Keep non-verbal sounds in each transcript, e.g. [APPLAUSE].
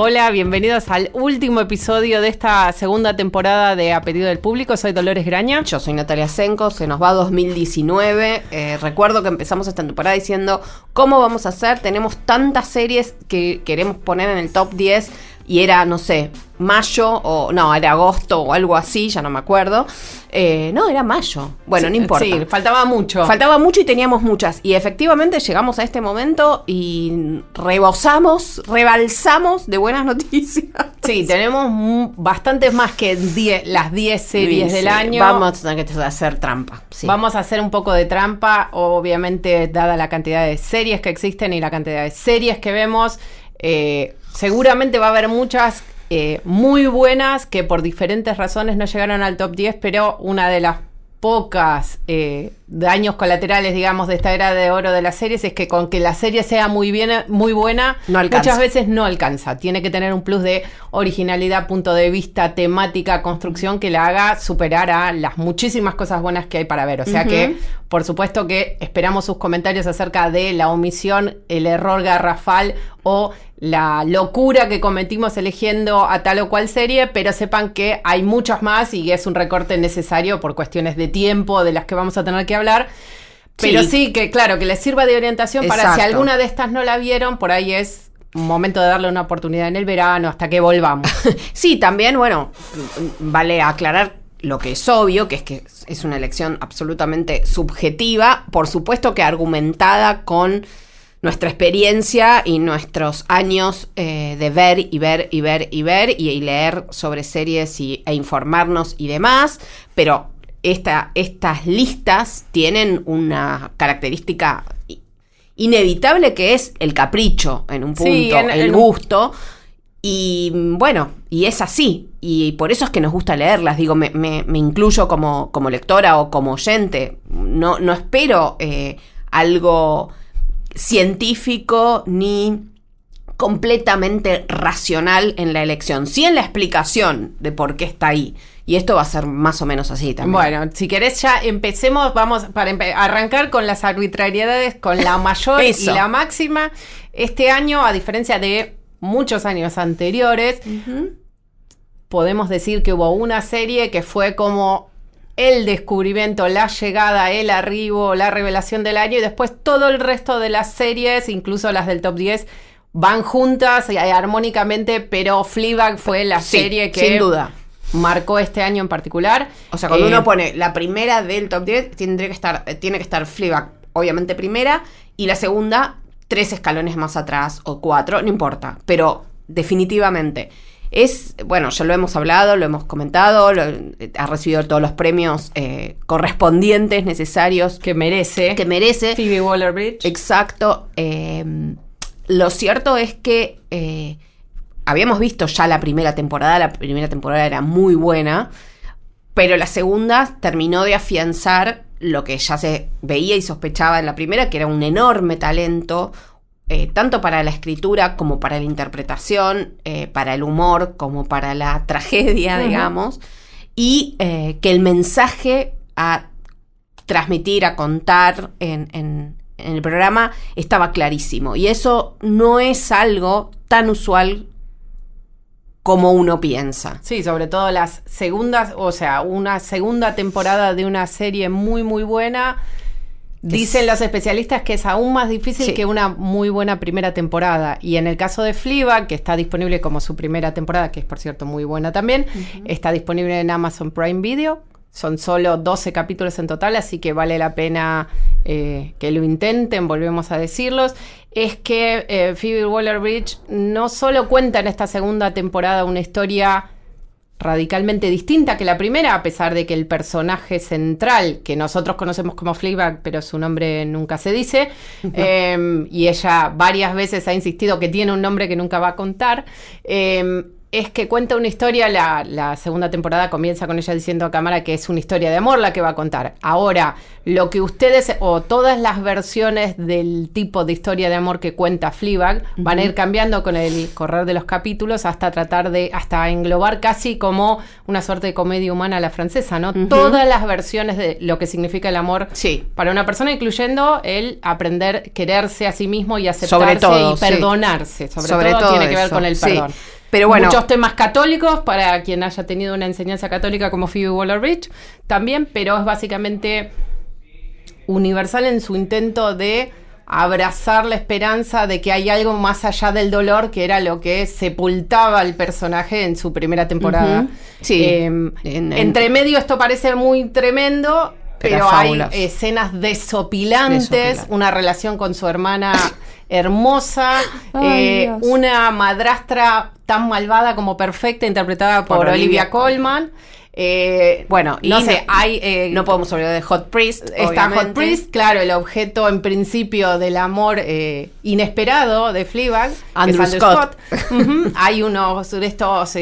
Hola, bienvenidos al último episodio de esta segunda temporada de A Pedido del Público. Soy Dolores Graña. Yo soy Natalia Senko, se nos va 2019. Eh, recuerdo que empezamos esta temporada diciendo cómo vamos a hacer. Tenemos tantas series que queremos poner en el top 10 y era, no sé, mayo o no, era agosto o algo así, ya no me acuerdo. Eh, no, era mayo. Bueno, no importa. Sí, faltaba mucho. Faltaba mucho y teníamos muchas. Y efectivamente llegamos a este momento y rebosamos, rebalsamos de buenas [LAUGHS] noticias. Sí, tenemos bastantes más que las 10 series del año. Vamos a tener que hacer trampa. Vamos a hacer un poco de trampa, obviamente, dada la cantidad de series que existen y la cantidad de series que vemos. Eh, seguramente va a haber muchas eh, muy buenas que por diferentes razones no llegaron al top 10, pero una de las pocas eh, daños colaterales, digamos, de esta era de oro de las series es que con que la serie sea muy bien, muy buena, muchas veces no alcanza. Tiene que tener un plus de originalidad, punto de vista, temática, construcción que la haga superar a las muchísimas cosas buenas que hay para ver. O sea que, por supuesto que esperamos sus comentarios acerca de la omisión, el error garrafal o la locura que cometimos eligiendo a tal o cual serie, pero sepan que hay muchas más y es un recorte necesario por cuestiones de tiempo de las que vamos a tener que hablar. Pero sí, que claro, que les sirva de orientación para si alguna de estas no la vieron, por ahí es un momento de darle una oportunidad en el verano hasta que volvamos. [LAUGHS] sí, también, bueno, vale aclarar lo que es obvio, que es que es una elección absolutamente subjetiva, por supuesto que argumentada con nuestra experiencia y nuestros años eh, de ver y ver y ver y ver y, leer sobre series y, e informarnos y demás, pero esta, estas listas tienen una característica inevitable que es el capricho en un punto, el gusto. Y bueno, y es así. Y por eso es que nos gusta leerlas. Digo, me, me, incluyo como, como, lectora o como oyente. No, no espero eh, algo científico ni completamente racional en la elección, sí en la explicación de por qué está ahí. Y esto va a ser más o menos así también. Bueno, si querés ya empecemos, vamos para arrancar con las arbitrariedades, con la mayor y la máxima. Este año, a diferencia de muchos años anteriores, podemos decir que hubo una serie que fue como el descubrimiento, la llegada, el arribo, la revelación del año y después todo el resto de las series, incluso las del top 10, van juntas y armónicamente, pero Fleabag fue la serie que sin duda marcó este año en particular. O sea, cuando uno eh, pone la primera del top 10, tendría que estar, eh, tiene que estar Fleabag, obviamente primera, y la segunda, tres escalones más atrás o cuatro, no importa, pero definitivamente. Es, bueno, ya lo hemos hablado, lo hemos comentado, ha recibido todos los premios eh, correspondientes, necesarios. Que merece. Que merece. Phoebe Waller-Bridge. Exacto. Em, lo cierto es que eh, habíamos visto ya la primera temporada, la primera temporada era muy buena, pero la segunda terminó de afianzar lo que ya se veía y sospechaba en la primera, que era un enorme talento, eh, tanto para la escritura como para la interpretación, eh, para el humor como para la [LAUGHS] tragedia, digamos, y eh, que el mensaje a transmitir, a contar en, en, el programa estaba clarísimo. Y eso no es algo tan usual como uno piensa. Sí, sobre todo las segundas, o sea, una segunda temporada de una serie muy, muy buena Dicen los especialistas que es aún más difícil que una muy buena primera temporada. Y en el caso de Fleabag, que está disponible como su primera temporada, que es por cierto muy buena también, está disponible en Amazon Prime Video. Son solo 12 capítulos en total, así que vale la pena eh, que lo intenten, volvemos a decirlos. Es que eh, Phoebe Waller-Bridge no solo cuenta en esta segunda temporada una historia radicalmente distinta que la primera, a pesar de que el personaje central, que nosotros conocemos como Fleabag, pero su nombre nunca se dice, em, y ella varias veces ha insistido que tiene un nombre que nunca va a contar, em, es que cuenta una historia, la, la, segunda temporada comienza con ella diciendo a cámara que es una historia de amor la que va a contar. Ahora, lo que ustedes o todas las versiones del tipo de historia de amor que cuenta Fleabag van a ir cambiando con el correr de los capítulos hasta tratar de, hasta englobar casi como una suerte de comedia humana a la francesa, ¿no? Todas las versiones de lo que significa el amor sí. para una persona, incluyendo el aprender, quererse a sí mismo y aceptarse y perdonarse. Sobre, todo, tiene que ver con el perdón. Pero bueno. Muchos temas católicos para quien haya tenido una enseñanza católica como Phoebe Waller-Bridge también, pero es básicamente universal en su intento de abrazar la esperanza de que hay algo más allá del dolor, que era lo que sepultaba al personaje en su primera temporada. Sí. Em, entre medio esto parece muy tremendo, pero, hay escenas desopilantes, una relación con su hermana hermosa, eh, una madrastra tan malvada como perfecta, interpretada por, Olivia, Colman. Eh, bueno, no sé, hay, eh, no podemos olvidar de Hot Priest. Está Hot Priest, claro, el objeto en principio del amor inesperado de Fleabag, Andrew, Scott. [LAUGHS] hay unos de estos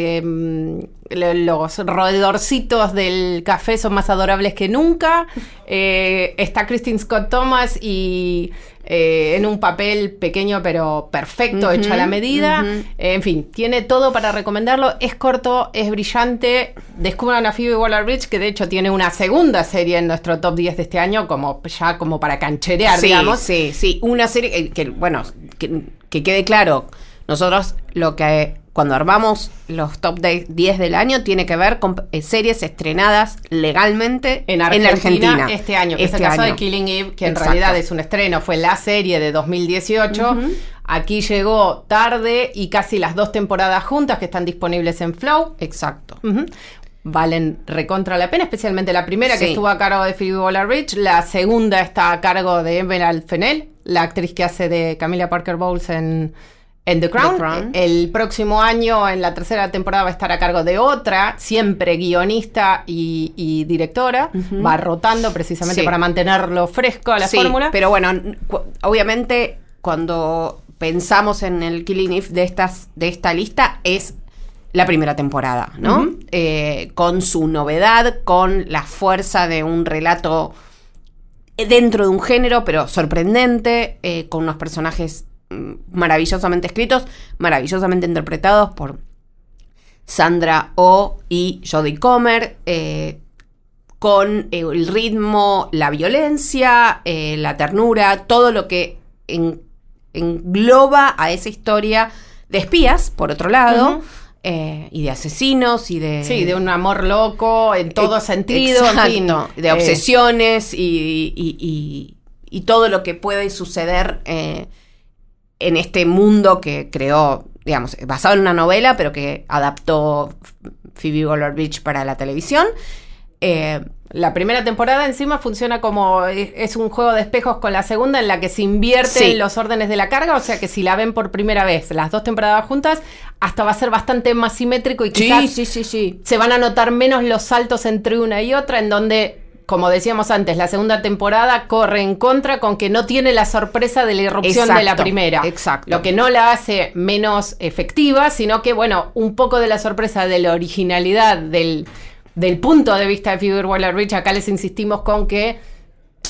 los roedorcitos del café son más adorables que nunca. está Christine Scott Thomas y eh, en un papel pequeño pero perfecto, hecho a la medida. en fin, tiene todo para recomendarlo. Es corto, es brillante. Descubran a Phoebe Waller-Bridge, que de hecho tiene una segunda serie en nuestro top 10 de este año, como ya como para cancherear, sí, digamos. Sí, sí, una serie que, bueno, que quede claro. Nosotros lo que cuando armamos los top 10 del año, tiene que ver con eh, series estrenadas legalmente en Argentina, este año, que es el este caso de Killing Eve, que en realidad es un estreno, fue la serie de 2018. Aquí llegó tarde y casi las dos temporadas juntas que están disponibles en Flow. Exacto. Valen recontra la pena, especialmente la primera que estuvo a cargo de Phoebe Waller-Bridge, la segunda está a cargo de Emerald Fennell, la actriz que hace de Camilla Parker Bowles en en The Crown. El próximo año, en la tercera temporada, va a estar a cargo de otra, siempre guionista y, directora. Va rotando precisamente para mantenerlo fresco a la fórmula. Pero bueno, obviamente, cuando pensamos en el Killing Eve de, estas, de esta lista, es la primera temporada, ¿no? Eh, con su novedad, con la fuerza de un relato dentro de un género, pero sorprendente, eh, con unos personajes maravillosamente escritos, maravillosamente interpretados por Sandra O y Jodie Comer, eh, con eh, el ritmo, la violencia, eh, la ternura, todo lo que engloba a esa historia de espías, por otro lado. y de asesinos y de... Sí, de un amor loco en todo sentido, de obsesiones y, y, todo lo que puede suceder en este mundo que creó, digamos, basado en una novela, pero que adaptó Phoebe Waller-Bridge para la televisión. Eh, la primera temporada encima funciona como es un juego de espejos con la segunda en la que se invierten los órdenes de la carga, o sea que si la ven por primera vez las dos temporadas juntas, hasta va a ser bastante más simétrico y quizás sí, sí, sí, se van a notar menos los saltos entre una y otra, en donde como decíamos antes, la segunda temporada corre en contra con que no tiene la sorpresa de la irrupción de la primera. Exacto. Lo que no la hace menos efectiva, sino que, bueno, un poco de la sorpresa de la originalidad del, del punto de vista de Figure Waller Rich. Acá les insistimos con que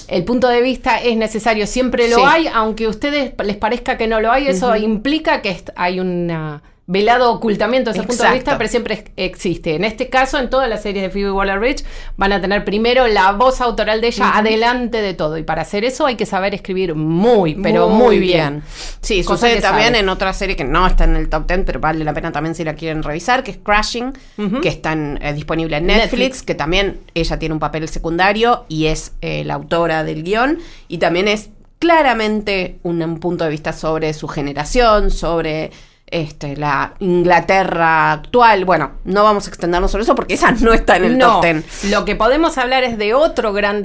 el punto de vista es necesario, siempre lo hay, aunque a ustedes les parezca que no lo hay, eso implica que hay una velado ocultamiento desde ese punto de vista, pero siempre existe. En este caso, en todas las series de Phoebe Waller-Bridge, van a tener primero la voz autoral de ella adelante de todo. Y para hacer eso hay que saber escribir muy, pero muy, bien. Sí, sucede también en otra serie que no está en el top 10, pero vale la pena también si la quieren revisar, que es Crashing, que está eh, disponible en Netflix, que también ella tiene un papel secundario y es eh, la autora del guion. Y también es claramente un punto de vista sobre su generación, sobre este, la Inglaterra actual. Bueno, no vamos a extendernos sobre eso porque esa no está en el top ten. Lo que podemos hablar es de otro gran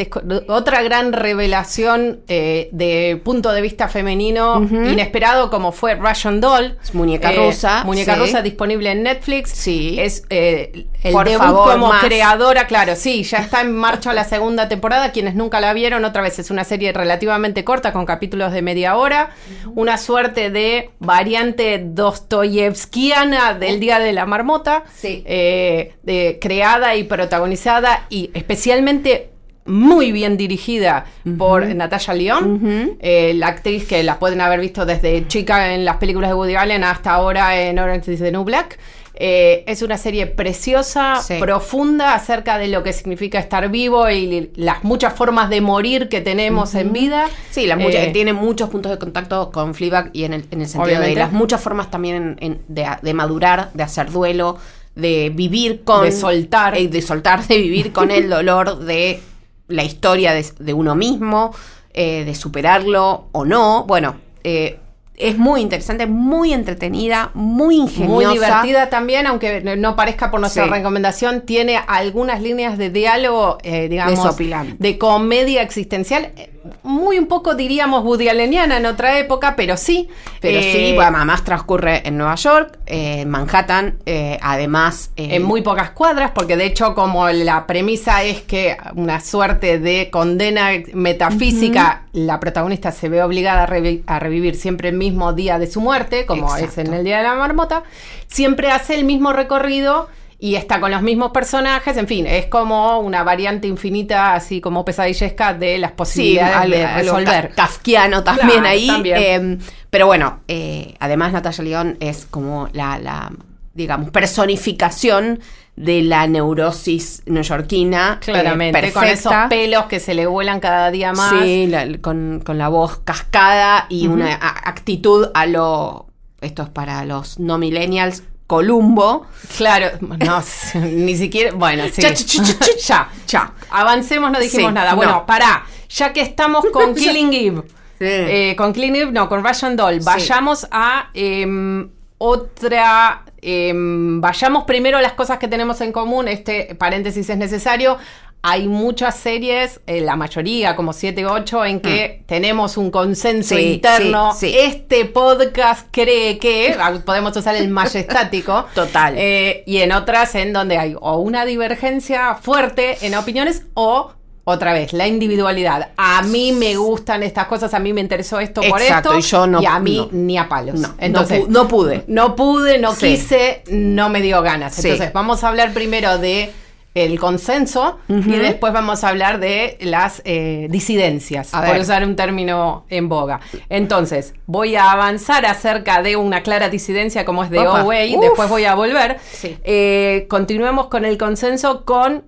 otra gran revelación eh, de punto de vista femenino inesperado como fue Russian Doll. muñeca eh, rusa. Muñeca rusa disponible en Netflix. Sí. Es eh, el debut como creadora, claro, sí, ya está en marcha la segunda temporada. Quienes nunca la vieron, otra vez es una serie relativamente corta con capítulos de media hora. Una suerte de variante 2 dostoyevskiana del Día de la Marmota, Sí. eh, de- creada y protagonizada y especialmente muy bien dirigida por Natasha Lyonne, eh, la actriz que la pueden haber visto desde chica en las películas de Woody Allen hasta ahora en Orange is the New Black. Eh, es una serie preciosa, Sí. profunda acerca de lo que significa estar vivo y las muchas formas de morir que tenemos en vida. Sí, las muchas- Eh, tiene muchos puntos de contacto con Fleabag y en el, en el sentido Obviamente. de las muchas formas también en- en- de, de madurar, de hacer duelo, de vivir con... De soltar. eh, de soltar, de vivir con el [LAUGHS] dolor de la historia de, de uno mismo, eh, de superarlo o no. Bueno, eh, es muy interesante, muy entretenida, muy ingeniosa. Muy divertida también, aunque no parezca por nuestra Sí. recomendación, tiene algunas líneas de diálogo, eh, digamos, de comedia existencial, eh, muy un poco diríamos Woody Alleniana en otra época, pero sí. Pero eh, sí, bueno, además transcurre en Nueva York, eh, en Manhattan, eh, además... eh, En muy pocas cuadras, porque de hecho como la premisa es que una suerte de condena metafísica, la protagonista se ve obligada a, revi- a revivir siempre el mismo día de su muerte, como es Exacto. en el Día de la Marmota, siempre hace el mismo recorrido y está con los mismos personajes, en fin, es como una variante infinita, así como pesadillesca de las Sí, posibilidades algo- de algo resolver. ka- kafkiano también Claro, ahí. también. eh, pero bueno, eh, además Natalia León es como la, la, digamos, personificación de la neurosis neoyorquina. eh, Claramente, con esos pelos que se le vuelan cada día más. Sí, la- con, con la voz cascada y una actitud a lo. Esto es para los no millennials. Columbo. Claro, no, [LAUGHS] ni siquiera, bueno, sí. Cha. ya, Ya. [LAUGHS] Avancemos, no dijimos Sí, nada. Bueno, no. pará, ya que estamos con [LAUGHS] Killing Eve, Sí. eh, con Killing Eve, no, con Russian Doll, vayamos a em, otra, em, vayamos primero a las cosas que tenemos en común, este paréntesis es necesario. Hay muchas series, eh, la mayoría, como 7 o 8, en que tenemos un consenso Mm. Sí, interno. sí, sí. Este podcast cree que, [LAUGHS] podemos usar el majestático. Total. Eh, y en otras en donde hay o una divergencia fuerte en opiniones o otra vez la individualidad. A mí me gustan estas cosas, a mí me interesó esto por Exacto, esto y yo no- y a mí no. ni a palos. No, Entonces, no, pu- no pude. no pude, no Sí. quise, no me dio ganas. Sí. Entonces, vamos a hablar primero de el consenso y después vamos a hablar de las eh, disidencias, A por ver. usar un término en boga. Entonces, voy a avanzar acerca de una clara disidencia como es de Opa. Oway, Uf. después voy a volver. Sí. Eh, continuemos con el consenso con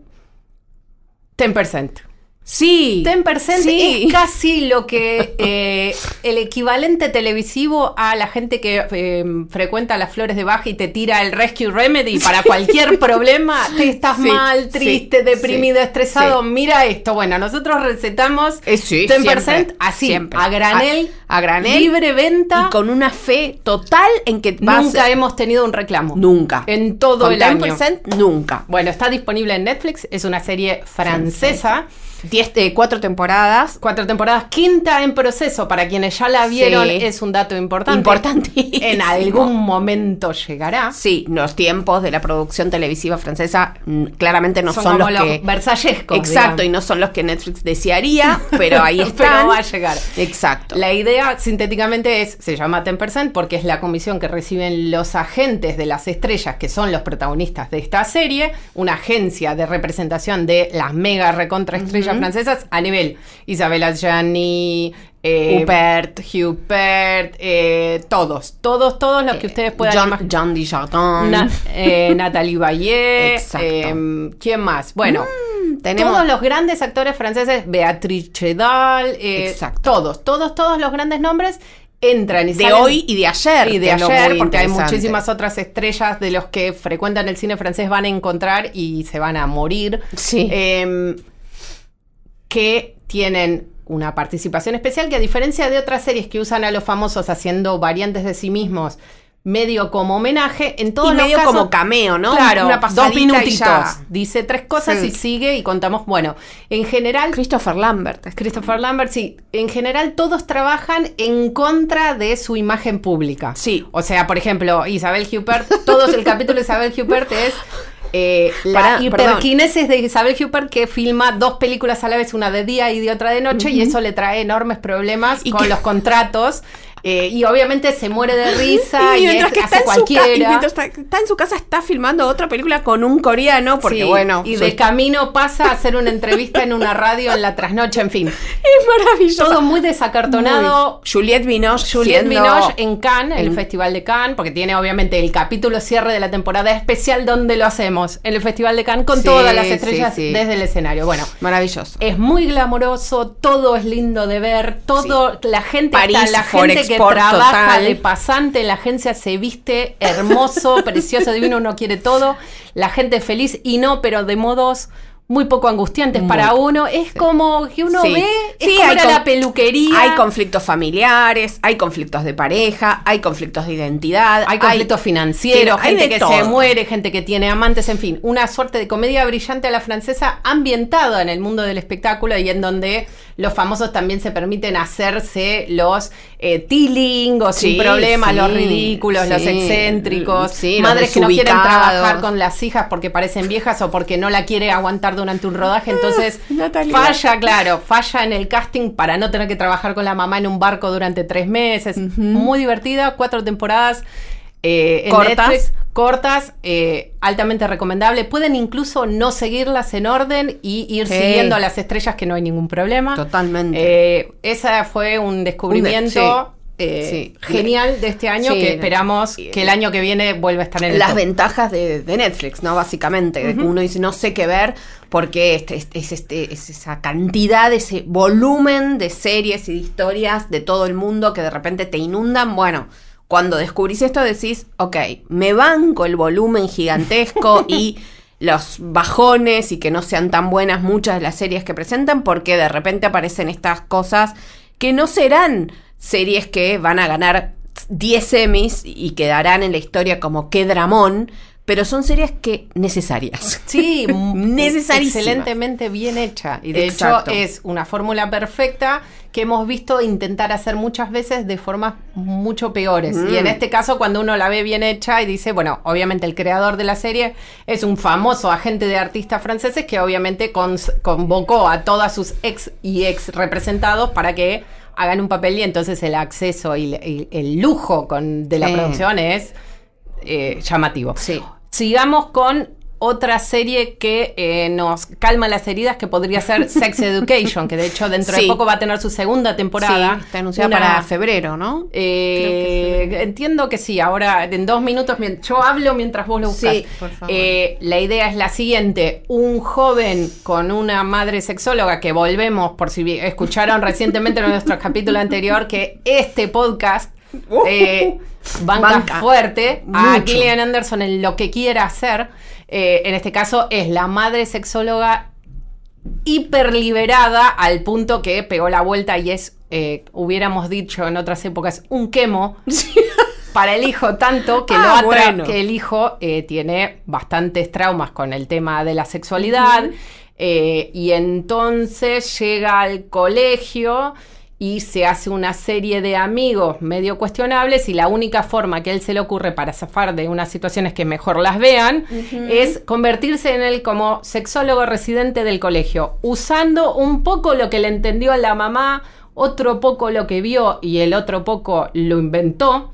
10%. Sí. 10% Sí. es casi lo que eh, el equivalente televisivo a la gente que eh, frecuenta las flores de baja y te tira el Rescue Remedy para cualquier problema. [LAUGHS] Te estás Sí, mal, triste, deprimido, estresado. Mira esto. Bueno, nosotros recetamos Eh, sí, 10% siempre, así, siempre. a granel, A- a granel. libre venta. Y con una fe total en que vas Nunca hemos tenido un reclamo. Nunca. En todo Con el año. 10% nunca. Bueno, está disponible en Netflix. Es una serie francesa. Diez, eh, cuatro temporadas. Cuatro temporadas, quinta en proceso. Para quienes ya la vieron, Sí. es un dato importante. Importantísimo. En algún momento llegará. Sí, los tiempos de la producción televisiva francesa mm, claramente no son, como los que... versallescos. Exacto, y no son los que Netflix desearía, pero ahí [LAUGHS] Pero están. va a llegar. Exacto. La idea, sintéticamente, es, se llama 10% porque es la comisión que reciben los agentes de las estrellas, que son los protagonistas de esta serie, una agencia de representación de las mega recontra francesas a nivel Isabella Gianni, eh, Huppert. Huppert, eh, todos, todos, todos los que ustedes puedan John, imaginar. John Dujardin. Na- eh, [LAUGHS] Natalie Bayer, Exacto. eh, ¿quién más? Bueno, tenemos- todos los grandes actores franceses, eh, Exacto. todos, todos, todos los grandes nombres entran y de salen- hoy y de ayer. y de ayer, porque hay muchísimas otras estrellas de los que frecuentan el cine francés van a encontrar y se van a morir. Sí. Que tienen una participación especial que a diferencia de otras series que usan a los famosos haciendo variantes de sí mismos medio como homenaje, en todos y los medio casos- como cameo, ¿no? Claro, Una dos minutitos. ya. Dice tres cosas Sí. y sigue y contamos. Bueno, en general, Christopher Lambert. Christopher Lambert, sí, en general todos trabajan en contra de su imagen pública. Sí. O sea, por ejemplo, Isabel Huppert, todos el capítulo de Isabel Huppert es eh, la hiperquinesis de Isabel Huppert que filma dos películas a la vez, una de día y de otra de noche, y eso le trae enormes problemas Y con que- los contratos. Eh, y obviamente se muere de risa [LAUGHS] y, mientras es, que está hace en, su y cualquiera. mientras está, está en su casa está filmando otra película con un coreano porque Sí, bueno y de camino pasa a hacer una entrevista en una radio en la trasnoche, en fin. [LAUGHS] es maravilloso Todo muy desacartonado. Muy- Juliette Binoche Juliette Binoche en Cannes, el el- Festival de Cannes, porque tiene obviamente el capítulo cierre de la temporada especial donde lo hacemos, en el Festival de Cannes, con Sí, todas las estrellas sí. desde el escenario. Bueno, maravilloso es muy glamoroso, todo es lindo de ver, todo, la gente París, está, la gente que Forexport trabaja total. de pasante en la agencia se viste hermoso, [LAUGHS] precioso, divino, uno quiere todo, la gente es feliz y no, pero de modos muy poco angustiantes Muy, para uno. Es como que uno Sí. ve, es Sí, como hay la peluquería. hay conflictos familiares hay conflictos de pareja hay conflictos de identidad Hay conflictos financieros, hay gente que todo. se muere, gente que tiene amantes, en fin, una suerte de comedia brillante a la francesa ambientada en el mundo del espectáculo y en donde los famosos también se permiten hacerse los eh, tilingos sin Sí, problema, sí, los ridículos, los excéntricos, madres que no quieren trabajar con las hijas porque parecen viejas o porque no la quiere aguantar durante un rodaje, entonces Natalia. falla, claro, falla en el casting para no tener que trabajar con la mamá en un barco durante tres meses. Muy divertida, cuatro temporadas. Eh, Cortas. Netflix, cortas, eh, altamente recomendable. Pueden incluso no seguirlas en orden y ir Sí. siguiendo a las estrellas que no hay ningún problema. Totalmente. Eh, esa fue un descubrimiento sí. eh, genial de este año Sí. que esperamos que el año que viene vuelva a estar en el las top. ventajas de, de Netflix, ¿no? Básicamente, uno dice, no sé qué ver, porque este, este- es, este, es esa cantidad, ese volumen de series y de historias de todo el mundo que de repente te inundan. Bueno, cuando descubrís esto decís, ok, me banco el volumen gigantesco [LAUGHS] y los bajones y que no sean tan buenas muchas de las series que presentan, porque de repente aparecen estas cosas que no serán series que van a ganar 10 Emmys y quedarán en la historia como qué dramón, pero son series que necesarias. Sí, [LAUGHS] Necesarísimas. excelentemente bien hecha. Y de Exacto. hecho es una fórmula perfecta que hemos visto intentar hacer muchas veces de formas mucho peores. Mm. Y en este caso, cuando uno la ve bien hecha y dice, bueno, obviamente el creador de la serie es un famoso agente de artistas franceses que obviamente convocó a todas sus ex y ex representados para que hagan un papel y entonces el acceso y el lujo con, de la Sí. producción es eh, llamativo. Sí. Sigamos con otra serie que eh, nos calma las heridas, que podría ser [LAUGHS] Sex Education, que de hecho dentro de poco va a tener su segunda temporada. Sí, está anunciada Una- para febrero, ¿no? eh, entiendo que sí, ahora en dos minutos, yo hablo mientras vos lo buscas. Sí, por favor. Eh, la idea es la siguiente, un joven con una madre sexóloga, que volvemos, por si escucharon recientemente en [LAUGHS] nuestro capítulo anterior, que este podcast [LAUGHS] eh, [LAUGHS] banca, Banca. fuerte a Mucho. Gillian Anderson en lo que quiera hacer. Eh, en este caso es la madre sexóloga hiperliberada al punto que pegó la vuelta y es, eh, hubiéramos dicho en otras épocas, un quemo [LAUGHS] para el hijo, tanto que, lo Ah, atra- bueno. que el hijo eh, tiene bastantes traumas con el tema de la sexualidad. y entonces llega al colegio y se hace una serie de amigos medio cuestionables y la única forma que a él se le ocurre para zafar de unas situaciones que mejor las vean es convertirse en él como sexólogo residente del colegio, usando un poco lo que le entendió a la mamá, otro poco lo que vio y el otro poco lo inventó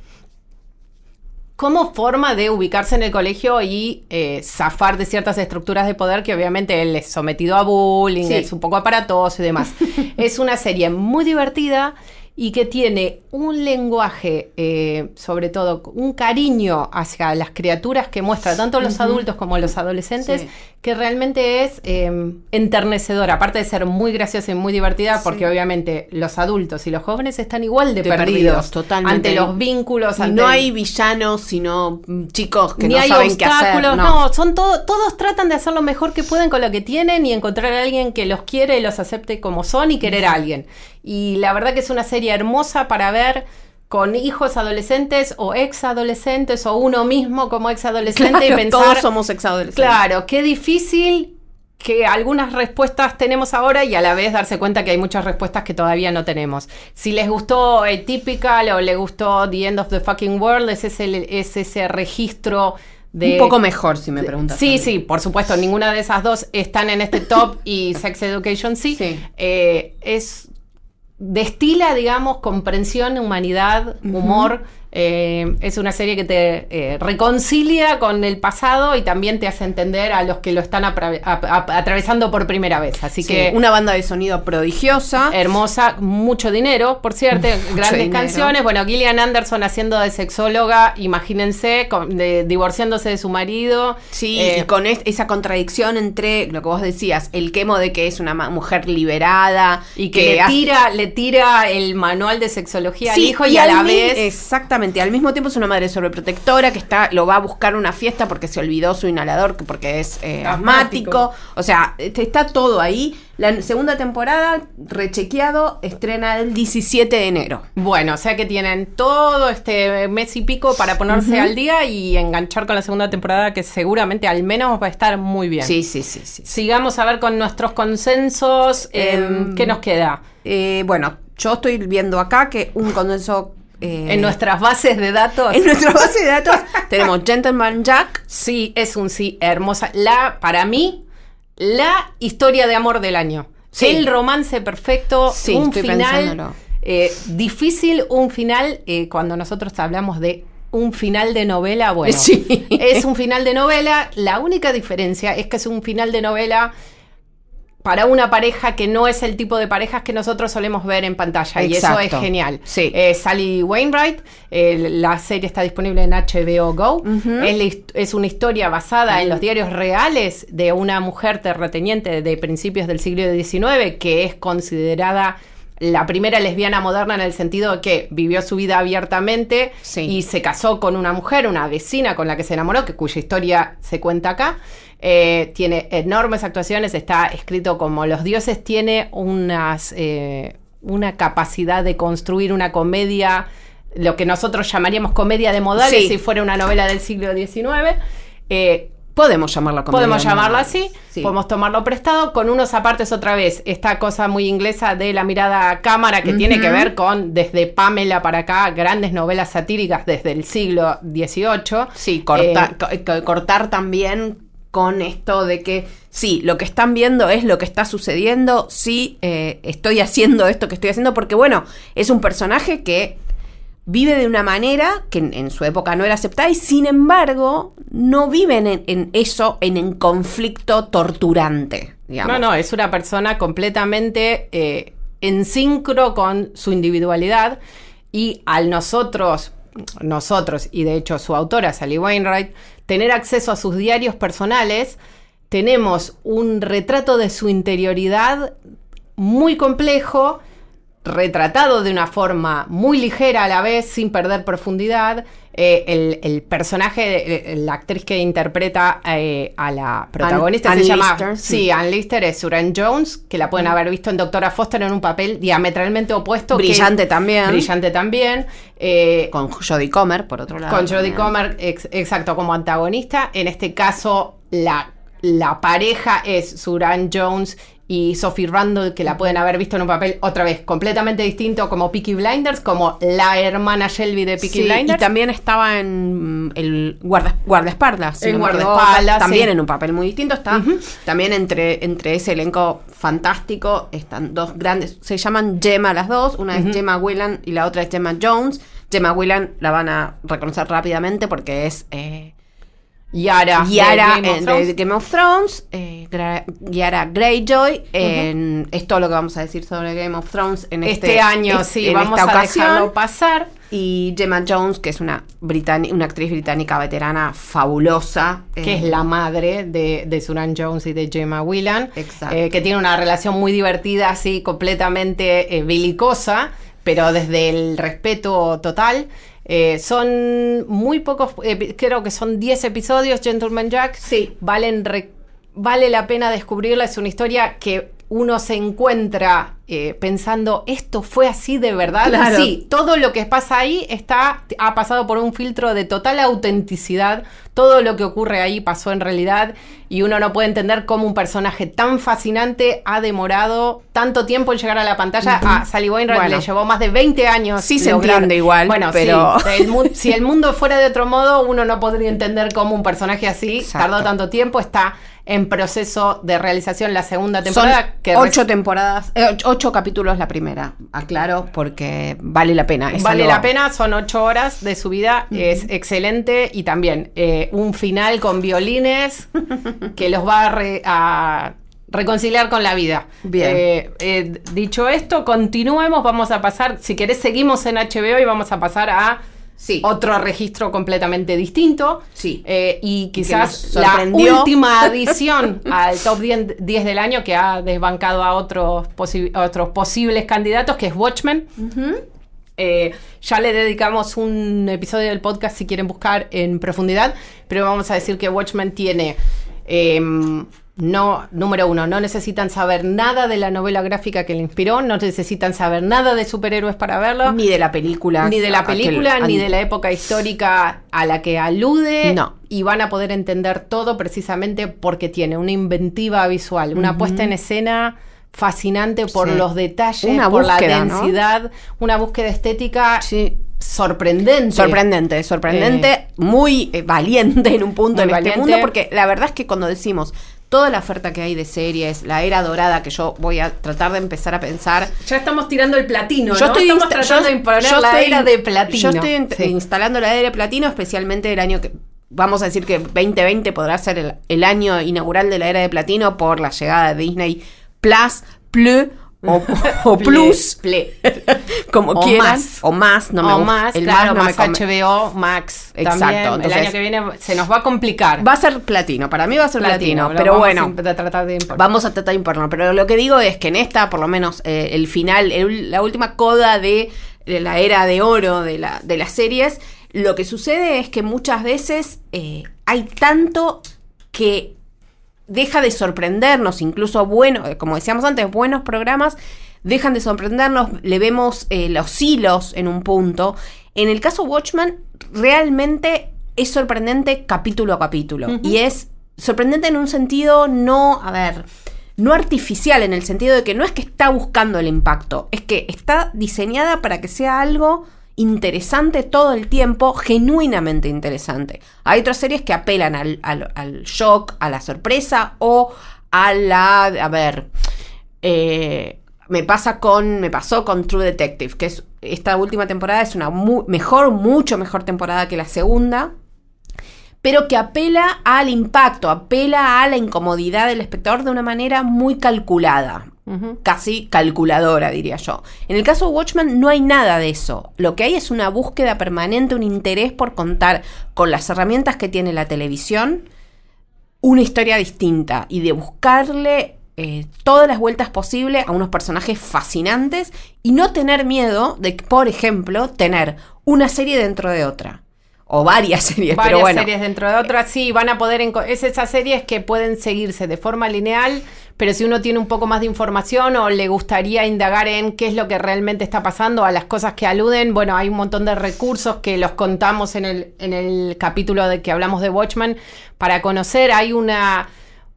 como forma de ubicarse en el colegio y eh, zafar de ciertas estructuras de poder que obviamente él es sometido a bullying, Sí. es un poco aparatoso y demás. [LAUGHS] es una serie muy divertida y que tiene un lenguaje, eh, sobre todo un cariño hacia las criaturas que muestra tanto los adultos como los adolescentes, Sí. que realmente es eh, enternecedora, aparte de ser muy graciosa y muy divertida, porque obviamente los adultos y los jóvenes están igual de, De perdidos, perdidos, totalmente. ante los vínculos, Y ante no hay villanos, sino mm, chicos que ni no hay saben qué hacer. obstáculos, no, son todo, todos tratan de hacer lo mejor que pueden con lo que tienen y encontrar a alguien que los quiere y los acepte como son y querer a alguien. Y la verdad que es una serie hermosa para ver con hijos adolescentes o ex adolescentes o uno mismo como ex adolescente y pensar, todos somos exadolescentes. claro, qué difícil que algunas respuestas tenemos ahora y a la vez darse cuenta que hay muchas respuestas que todavía no tenemos. Si les gustó eh, Typical o les gustó The End of the Fucking World, es ese, es ese registro de... Un poco mejor, si me preguntas. Sí, sí, por supuesto, ninguna de esas dos están en este top y Sex Education sí. Sí. Eh, es destila, digamos, comprensión, humanidad, humor. Eh, es una serie que te eh, reconcilia con el pasado y también te hace entender a los que lo están atravesando por primera vez. Así Sí, que una banda de sonido prodigiosa. hermosa, mucho dinero, por cierto, [LAUGHS] grandes dinero. canciones. Bueno, Gillian Anderson haciendo de sexóloga, imagínense, con- de- divorciándose de su marido. Sí, Eh, y con es- esa contradicción entre lo que vos decías, el quemo de que es una mujer liberada y que, le, hace- tira, le tira el manual de sexología Sí, al hijo y, a la vez. Exactamente, al mismo tiempo es una madre sobreprotectora que está lo va a buscar una fiesta porque se olvidó su inhalador, que porque es eh, Asmático. asmático. O sea, este, está todo ahí. La segunda temporada, rechequeado, estrena el 17 de enero. Bueno, o sea que tienen todo este mes y pico para ponerse al día y enganchar con la segunda temporada que seguramente al menos va a estar muy bien. Sí, sí, sí, sí. Sigamos a ver con nuestros consensos. Em, ¿Qué nos queda? Eh, bueno, yo estoy viendo acá que un condenso... eh, En nuestras bases de datos. en nuestra base de datos [LAUGHS] tenemos Gentleman Jack, Sí, es un sí hermosa. La, para mí, la historia de amor del año. Sí. El romance perfecto, Sí, un estoy final eh, difícil, un final, eh, cuando nosotros hablamos de un final de novela, bueno, Sí. es un final de novela. La única diferencia es que es un final de novela para una pareja que no es el tipo de parejas que nosotros solemos ver en pantalla. Y eso es genial. Sí. Eh, Sally Wainwright, eh, la serie está disponible en HBO Go. es una historia basada en los diarios reales de una mujer terrateniente de principios del siglo XIX que es considerada la primera lesbiana moderna en el sentido de que vivió su vida abiertamente Sí. y se casó con una mujer, una vecina con la que se enamoró, que cuya historia se cuenta acá. Eh, tiene enormes actuaciones, está escrito como los dioses, tiene unas, eh, una capacidad de construir una comedia, lo que nosotros llamaríamos comedia de modales Sí. si fuera una novela del siglo XIX. Eh, podemos llamarla como Podemos llamarlo así, Sí. podemos tomarlo prestado, con unos apartes otra vez, esta cosa muy inglesa de la mirada a cámara que tiene que ver con desde Pamela para acá, grandes novelas satíricas desde el siglo XVIII. Sí, corta- Eh, co- co- cortar también con esto de que sí, lo que están viendo es lo que está sucediendo, sí, eh, estoy haciendo esto que estoy haciendo, porque bueno, es un personaje que vive de una manera que en, en su época no era aceptada y sin embargo no viven en, en eso, en un conflicto torturante. No, no, es una persona completamente eh, en sincro con su individualidad y al nosotros, nosotros y de hecho su autora, Sally Wainwright, tener acceso a sus diarios personales, tenemos un retrato de su interioridad muy complejo, retratado de una forma muy ligera a la vez, sin perder profundidad. Eh, el, el personaje, la actriz que interpreta eh, a la protagonista se Ann llama. Lister, sí, sí. Ann Lister es Suran Jones, que la pueden haber visto en Doctora Foster en un papel diametralmente opuesto. que- Brillante también. Brillante también. Eh, Con Jodie Comer, por otro lado. con Jodie. Comer, ex- exacto, como antagonista. En este caso, la, la pareja es Suran Jones y Sophie Randall, que la pueden haber visto en un papel otra vez completamente distinto, como Peaky Blinders, como la hermana Shelby de Peaky Sí, Blinders. y también estaba en mm, el guarda, guardaespaldas. si En no guardaespaldas, También sí. en un papel muy distinto. Está también entre, entre ese elenco fantástico. Están dos grandes. Se llaman Gemma las dos. Una es Gemma Whelan y la otra es Gemma Jones. Gemma Whelan la van a reconocer rápidamente porque es eh, Yara, de Yara Game of de Game of Thrones. eh, Yara Greyjoy. Es todo lo que vamos a decir sobre Game of Thrones en este, este, año, es- sí, en vamos esta a ocasión. dejarlo pasar. Y Gemma Jones, que es una, una actriz británica veterana fabulosa. que eh, es la madre de, de Suran Jones y de Gemma Whelan, Exacto. eh, que tiene una relación muy divertida, así completamente belicosa, pero desde el respeto total. Eh, son muy pocos, eh, creo que son 10 episodios, Gentleman Jack. Sí. Valen re- vale la pena descubrirla, es una historia que uno se encuentra eh, pensando, esto fue así de verdad. Claro. Sí, todo lo que pasa ahí está, ha pasado por un filtro de total autenticidad. Todo lo que ocurre ahí pasó en realidad y uno no puede entender cómo un personaje tan fascinante ha demorado tanto tiempo en llegar a la pantalla. A Sally Bueno. le llevó más de 20 años. Sí se entiende igual, Bueno, pero- sí, el mu- [LAUGHS] si el mundo fuera de otro modo, uno no podría entender cómo un personaje así Exacto. tardó tanto tiempo. Está en proceso de realización la segunda temporada. Son que ocho temporadas, eh, ocho- ocho capítulos la primera, aclaro, porque vale la pena. es Vale la pena, son ocho horas de su vida, es excelente y también eh, un final con violines [LAUGHS] que los va a, re- a reconciliar con la vida. Bien. Eh, eh, dicho esto, continuemos, vamos a pasar, si querés seguimos en HBO y vamos a pasar a Sí. otro registro completamente distinto. Sí. Eh, y quizás la última [LAUGHS] adición al top 10, 10 del año que ha desbancado a otros, posi- otros posibles candidatos, que es Watchmen. Eh, ya le dedicamos un episodio del podcast si quieren buscar en profundidad, pero vamos a decir que Watchmen tiene, em, no, número uno, no necesitan saber nada de la novela gráfica que le inspiró, no necesitan saber nada de superhéroes para verlo, Ni de la película. ni de la aquel- película, ni de la época histórica a la que alude. No. Y van a poder entender todo precisamente porque tiene una inventiva visual, una puesta en escena fascinante por Sí. los detalles, Una por búsqueda, la ¿no? densidad, una búsqueda estética Sí. sorprendente. Sorprendente, sorprendente, muy eh, valiente en un punto muy en este valiente. mundo, porque la verdad es que cuando decimos toda la oferta que hay de series, la era dorada, que yo voy a tratar de empezar a pensar. Ya estamos tirando el platino, Yo ¿no? estoy estamos tratando yo- de imponer yo la estoy- era de platino. Yo estoy Sí. instalando la era de platino, especialmente el año que. Vamos a decir que 2020 podrá ser el, el año inaugural de la era de platino por la llegada de Disney Plus, Plus o, [LAUGHS] Plus, ple. [LAUGHS] como O quieran. más. O más, no me o gusta. más, El claro, no me más, HBO, Max. Exacto, También. el año que viene se nos va a complicar. Va a ser platino, para mí va a ser platino, pero vamos bueno. a tratar de. Vamos a tratar de imponerlo, pero lo que digo es que en esta, por lo menos, eh, el final, el- la última coda de, de la era de oro de, la, de las series, lo que sucede es que muchas veces eh, hay tanto que deja de sorprendernos, incluso bueno, eh, como decíamos antes, buenos programas dejan de sorprendernos, le vemos eh, los hilos en un punto. En el caso Watchman, realmente es sorprendente capítulo a capítulo. Y es sorprendente en un sentido no, a ver, no artificial, en el sentido de que no es que está buscando el impacto, es que está diseñada para que sea algo interesante todo el tiempo, genuinamente interesante. Hay otras series que apelan al, al- shock, a la sorpresa o a la, a ver, eh, me pasa con, me pasó con True Detective, que es esta última temporada es una mejor, mucho mejor temporada que la segunda, pero que apela al impacto, apela a la incomodidad del espectador de una manera muy calculada, Casi calculadora, diría yo. En el caso de Watchmen no hay nada de eso. Lo que hay es una búsqueda permanente, un interés por contar con las herramientas que tiene la televisión una historia distinta y de buscarle eh, todas las vueltas posibles a unos personajes fascinantes y no tener miedo de, por ejemplo, tener una serie dentro de otra. O varias [LAUGHS] series, Varias pero bueno. series dentro de otras, sí, van a poder... Es esas series que pueden seguirse de forma lineal, pero si uno tiene un poco más de información o le gustaría indagar en qué es lo que realmente está pasando, a las cosas que aluden, bueno, hay un montón de recursos que los contamos en el, en el capítulo de que hablamos de Watchmen para conocer. Hay una,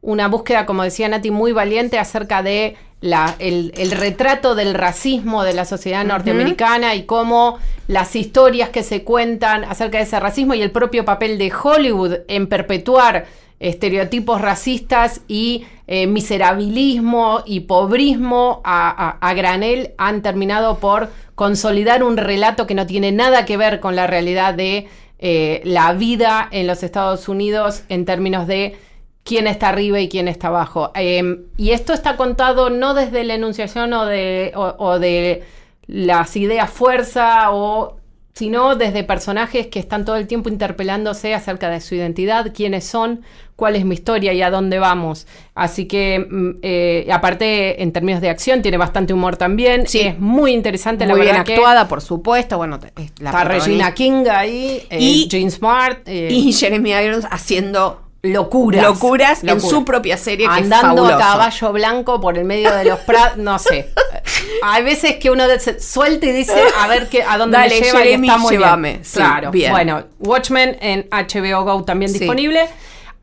una búsqueda, como decía Nati, muy valiente acerca de la, el, el retrato del racismo de la sociedad norteamericana y cómo las historias que se cuentan acerca de ese racismo y el propio papel de Hollywood en perpetuar estereotipos racistas y eh, miserabilismo y pobrismo a, granel han terminado por consolidar un relato que no tiene nada que ver con la realidad de eh, la vida en los Estados Unidos en términos de quién está arriba y quién está abajo. Eh, y esto está contado no desde la enunciación o de, o de las ideas fuerza o sino desde personajes que están todo el tiempo interpelándose acerca de su identidad, quiénes son, cuál es mi historia y a dónde vamos. Así que, mm, eh, aparte, en términos de acción, tiene bastante humor también. Sí. Es muy interesante, la Muy bien verdad que actuada, por supuesto. Bueno, la Está Regina. King ahí, eh, Y- Jean Smart. eh, Y Jeremy Irons haciendo locuras. locuras en su propia serie que Andando es a caballo blanco por el medio de los prados, no sé. [LAUGHS] Hay veces que uno se suelta y dice, a ver qué, a dónde Dale, me lleva Jeremy, y está muy llévame. bien. Sí, claro. bien. Bueno, Watchmen en HBO Go también Sí. disponible.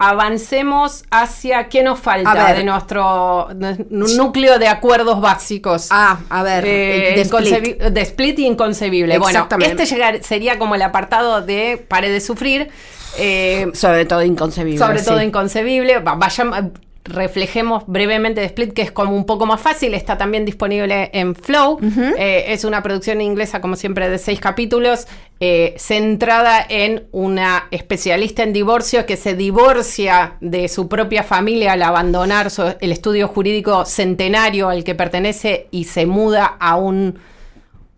Avancemos hacia qué nos falta de nuestro de- núcleo de acuerdos básicos. Ah, a ver, Eh, de Split. inconcebi- de Split y inconcebible. Bueno, este llegar- sería como el apartado de Pare de Sufrir, Eh, sobre todo inconcebible. Sobre todo inconcebible. Va- Vayamos, reflejemos brevemente de Split, que es como un poco más fácil. Está también disponible en Flow. Eh, es una producción inglesa, como siempre, de seis capítulos, eh, centrada en una especialista en divorcio que se divorcia de su propia familia al abandonar su- el estudio jurídico centenario al que pertenece y se muda a un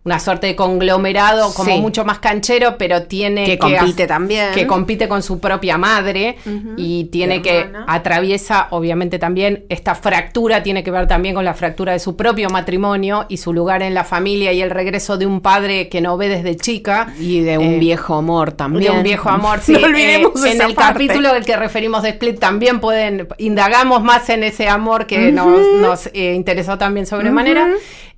una suerte de conglomerado como Sí. mucho más canchero, pero tiene Que que compite también. que compite con su propia madre y tiene que atraviesa obviamente también esta fractura tiene que ver también con la fractura de su propio matrimonio y su lugar en la familia y el regreso de un padre que no ve desde chica Y de un Eh, viejo amor también. de un viejo amor, [LAUGHS] sí. no olvidemos Eh, en el parte. capítulo del que referimos de Split también pueden, indagamos más en ese amor que nos, nos, eh, interesó también sobremanera.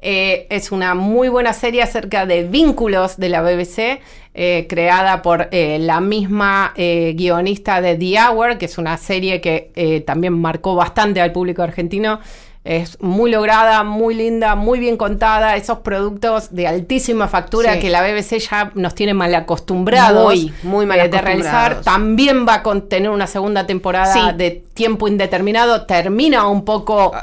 Eh, es una muy buena serie acerca de vínculos de la BBC, eh, creada por eh, la misma guionista de The Hour, que es una serie que también marcó bastante al público argentino. Es muy lograda, muy linda, muy bien contada. Esos productos de altísima factura Sí. que la BBC ya nos tiene mal acostumbrados Muy, muy mal eh, de realizar. acostumbrados. También va a contener una segunda temporada Sí. de tiempo indeterminado. Termina un poco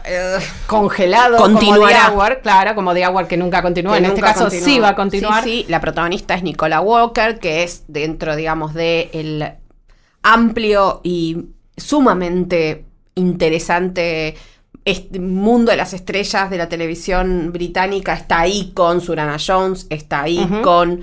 congelado. Continuará. Como The Hour, claro, como The Hour que nunca continuó. que en este caso sí va a continuar. Sí, sí, la protagonista es Nicola Walker, que es dentro, digamos, de el amplio y sumamente interesante este mundo de las estrellas de la televisión británica. Está ahí con Surana Jones, está ahí con,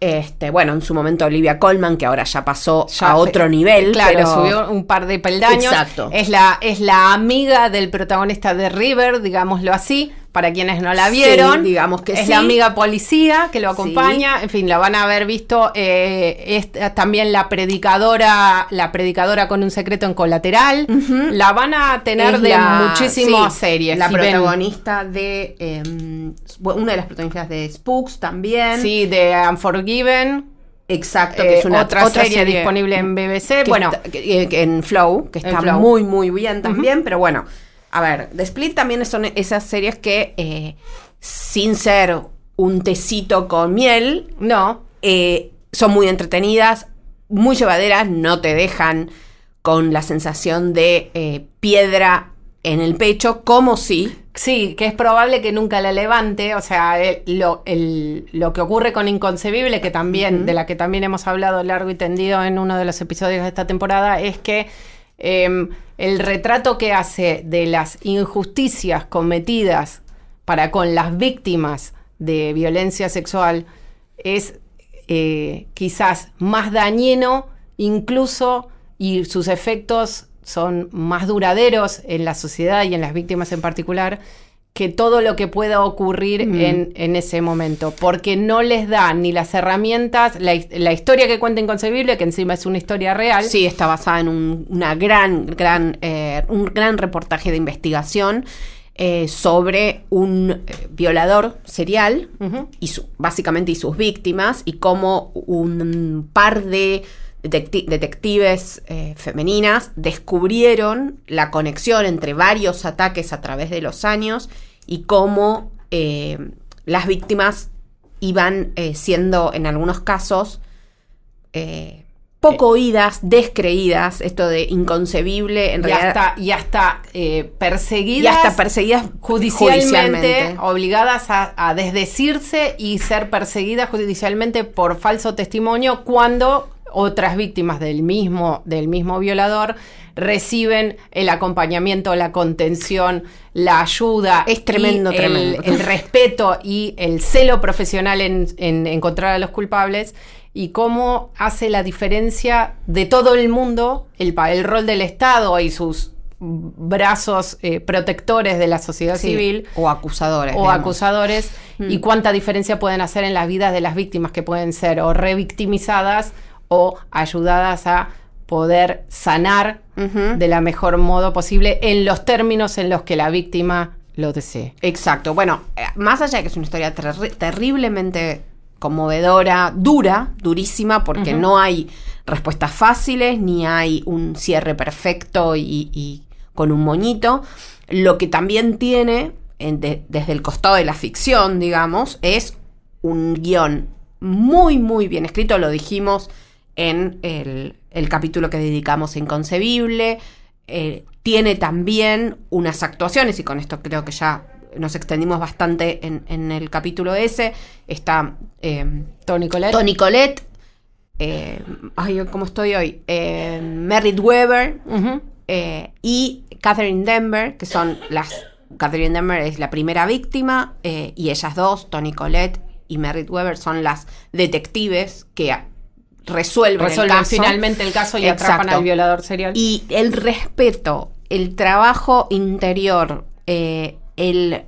este, bueno, en su momento Olivia Colman, que ahora ya pasó Ya, a otro nivel. Claro, pero- subió un par de peldaños. Exacto. Es la, es la amiga del protagonista de River, digámoslo así, para quienes no la Sí, vieron. digamos que es sí. la amiga policía que lo acompaña. En fin, la van a haber visto. eh, es también la predicadora, la predicadora con un secreto en colateral. La van a tener Es de la- muchísimas series. La si ven. protagonista de. em, una de las protagonistas de Spooks también. Sí, de Unforgiven. Exacto, eh, que es una otra, serie, disponible en BBC. Bueno, está- que- que en Flow, que está Flow. muy, muy bien también, pero bueno, a ver, The Split también son esas series que, eh, sin ser un tecito con miel, no. eh, son muy entretenidas, muy llevaderas, no te dejan con la sensación de eh, piedra en el pecho, como si Sí, que es probable que nunca la levante, o sea, el- lo, el- lo que ocurre con Inconcebible, que también, de la que también hemos hablado largo y tendido en uno de los episodios de esta temporada, es que em, el retrato que hace de las injusticias cometidas para con las víctimas de violencia sexual es eh, quizás más dañino, incluso, y sus efectos son más duraderos en la sociedad y en las víctimas en particular, que todo lo que pueda ocurrir Mm. en, en ese momento, porque no les da ni las herramientas, la, his- la historia que cuenta Inconcebible, que encima es una historia real, Sí, está basada en un, una gran, gran, eh, un gran reportaje de investigación eh, sobre un eh, violador serial y su- básicamente y sus víctimas y cómo un par de detecti- detectives eh, femeninas descubrieron la conexión entre varios ataques a través de los años y cómo eh, las víctimas iban eh, siendo en algunos casos poco oídas, descreídas, esto de inconcebible, en y realidad, hasta, y hasta eh, y perseguidas hasta perseguidas judicialmente, judicialmente. obligadas a, a desdecirse y ser perseguidas judicialmente por falso testimonio cuando otras víctimas del mismo, del mismo violador reciben el acompañamiento, la contención, la ayuda. Es tremendo, y el- tremendo. El, respeto y el celo profesional en, en encontrar a los culpables y cómo hace la diferencia de todo el mundo el, el rol del Estado y sus brazos eh, protectores de la sociedad Sí, civil o acusadores. o digamos. acusadores y Mm. cuánta diferencia pueden hacer en las vidas de las víctimas que pueden ser o revictimizadas o ayudadas a poder sanar de la mejor modo posible en los términos en los que la víctima lo desee. Exacto. Bueno, eh, más allá de que es una historia terri- terriblemente conmovedora, dura, durísima, porque no hay respuestas fáciles, ni hay un cierre perfecto y, y con un moñito. Lo que también tiene, en de- desde el costado de la ficción, digamos, es un guion muy, muy bien escrito, lo dijimos en el el capítulo que dedicamos a Inconcebible. Eh, tiene también unas actuaciones, y con esto creo que ya nos extendimos bastante en, en el capítulo ese. Está eh, Tony Colette. Tony Colette. eh, ay, ¿cómo estoy hoy? Eh, Merritt Weber eh, y Catherine Denver, que son las. Catherine Denver es la primera víctima y ellas dos, Tony Colette y Merritt Weber, son las detectives que resuelven, Resuelven el caso. finalmente el caso y atrapan al violador serial. Y el respeto, el trabajo interior, eh, el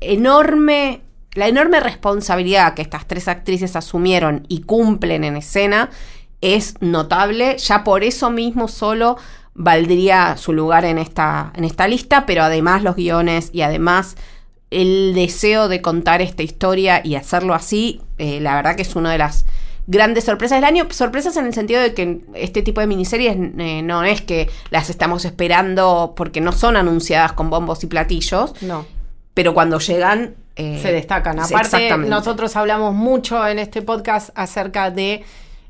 enorme, la enorme responsabilidad que estas tres actrices asumieron y cumplen en escena es notable. Ya por eso mismo solo valdría su lugar en esta, en esta lista, pero además los guiones y además el deseo de contar esta historia y hacerlo así, eh, la verdad que es una de las grandes sorpresas del año. Sorpresas en el sentido de que este tipo de miniseries eh, no es que las estamos esperando porque no son anunciadas con bombos y platillos, no. pero cuando llegan... eh, se destacan. Aparte, nosotros hablamos mucho en este podcast acerca de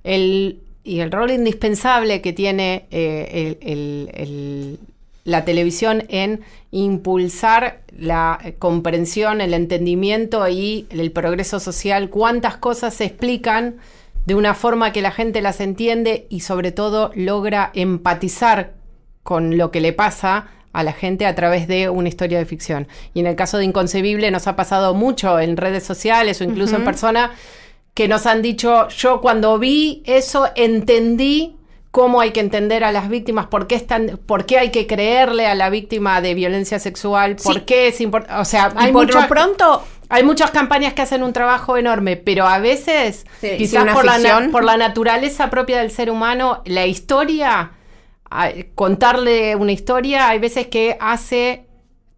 el y el rol indispensable que tiene eh, el- el- el- la televisión en impulsar la comprensión, el entendimiento y el progreso social. Cuántas cosas se explican de una forma que la gente las entiende y sobre todo logra empatizar con lo que le pasa a la gente a través de una historia de ficción. Y en el caso de Inconcebible nos ha pasado mucho en redes sociales o incluso en persona que nos han dicho, yo cuando vi eso entendí cómo hay que entender a las víctimas, por qué, están, por qué hay que creerle a la víctima de violencia sexual, por Sí. qué es importante, o sea, Y hay por lo pronto, hay muchas campañas que hacen un trabajo enorme, pero a veces, Sí, quizás por la, por naturaleza propia del ser humano, la historia, contarle una historia, hay veces que hace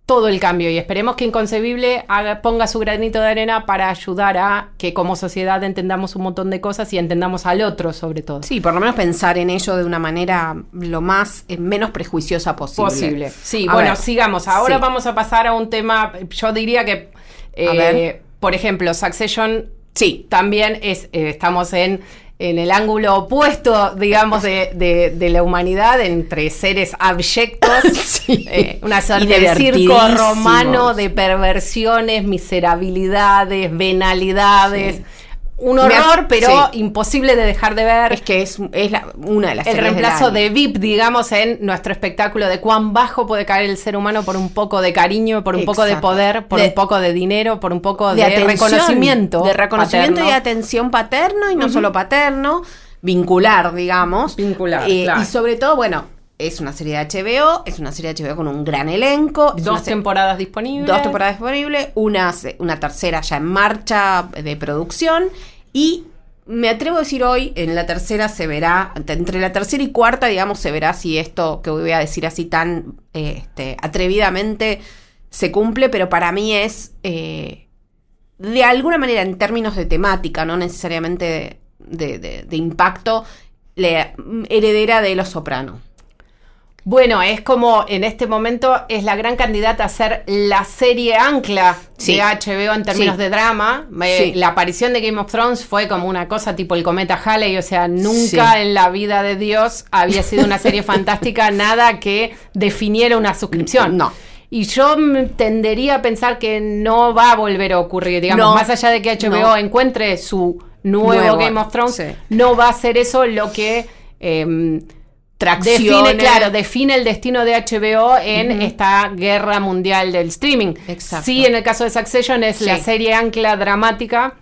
todo el cambio y esperemos que Inconcebible haga- ponga su granito de arena para ayudar a que como sociedad entendamos un montón de cosas y entendamos al otro sobre todo. sí, por lo menos pensar en ello de una manera lo más, eh, menos prejuiciosa posible. posible. Sí, A bueno, ver, sigamos. Ahora sí. vamos a pasar a un tema, yo diría que, eh, ver. por ejemplo, Succession Sí, también es, eh, estamos en, en el ángulo opuesto, digamos, de, de- de la humanidad, entre seres abyectos, [LAUGHS] Sí. eh, una suerte de circo romano de perversiones, miserabilidades, venalidades. Sí. Un ha- horror, pero sí. imposible de dejar de ver es que es, es la- una de las el reemplazo de VIP, digamos, en nuestro espectáculo de cuán bajo puede caer el ser humano por un poco de cariño, por un poco de poder, por De- un poco de dinero, por un poco de, reconocimiento. De reconocimiento y atención paterno y no solo paterno, vincular, digamos. Vincular, Eh, claro. Y sobre todo, bueno, es una serie de HBO, es una serie de HBO con un gran elenco. Dos temporadas disponibles. Dos temporadas disponibles, una, una tercera ya en marcha de producción y me atrevo a decir hoy, en la tercera se verá, entre la tercera y cuarta, digamos, se verá si esto que voy a decir así tan eh, este, atrevidamente se cumple, pero para mí es, eh, de alguna manera, en términos de temática, no necesariamente de, de- de impacto, la heredera de Los Soprano. Bueno, es como en este momento es la gran candidata a ser la serie ancla Sí. de HBO en términos Sí. de drama. Eh, Sí. La aparición de Game of Thrones fue como una cosa tipo el cometa Halley, o sea, nunca en la vida de Dios había sido una serie [LAUGHS] fantástica, nada que definiera una suscripción. No. Y yo tendería a pensar que no va a volver a ocurrir, digamos, No. más allá de que HBO No. encuentre su nuevo, Nuevo, Game of Thrones, no va a ser eso lo que em. Define, claro, define el destino de HBO en esta guerra mundial del streaming. Exacto. Sí, en el caso de Succession es Sí. la serie ancla dramática.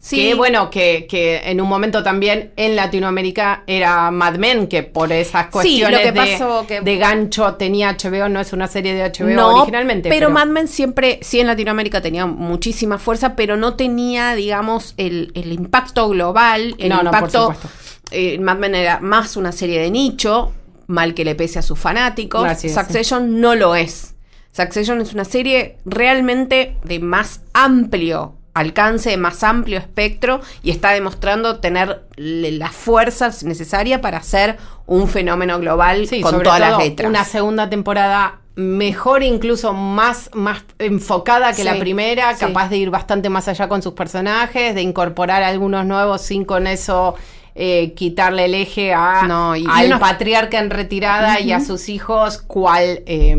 Sí. Que bueno, que, que en un momento también en Latinoamérica era Mad Men, que por esas cuestiones que de, pasó que- de gancho tenía HBO, no es una serie de HBO no, originalmente. Pero, Mad Men siempre, sí en Latinoamérica tenía muchísima fuerza, pero no tenía, digamos, el, el impacto global, el No, no, por impacto... supuesto. Eh, Mad Men era más una serie de nicho, mal que le pese a sus fanáticos. Es, Succession no lo es. Succession es una serie realmente de más amplio alcance, de más amplio espectro y está demostrando tener las fuerzas necesarias para hacer un fenómeno global Sí, con sobre todas todo las letras. una segunda temporada mejor, incluso más, más enfocada que la primera, sí. capaz de ir bastante más allá con sus personajes, de incorporar algunos nuevos sin con eso eh, quitarle el eje a, No, y- y al unos- patriarca en retirada y a sus hijos cual... eh,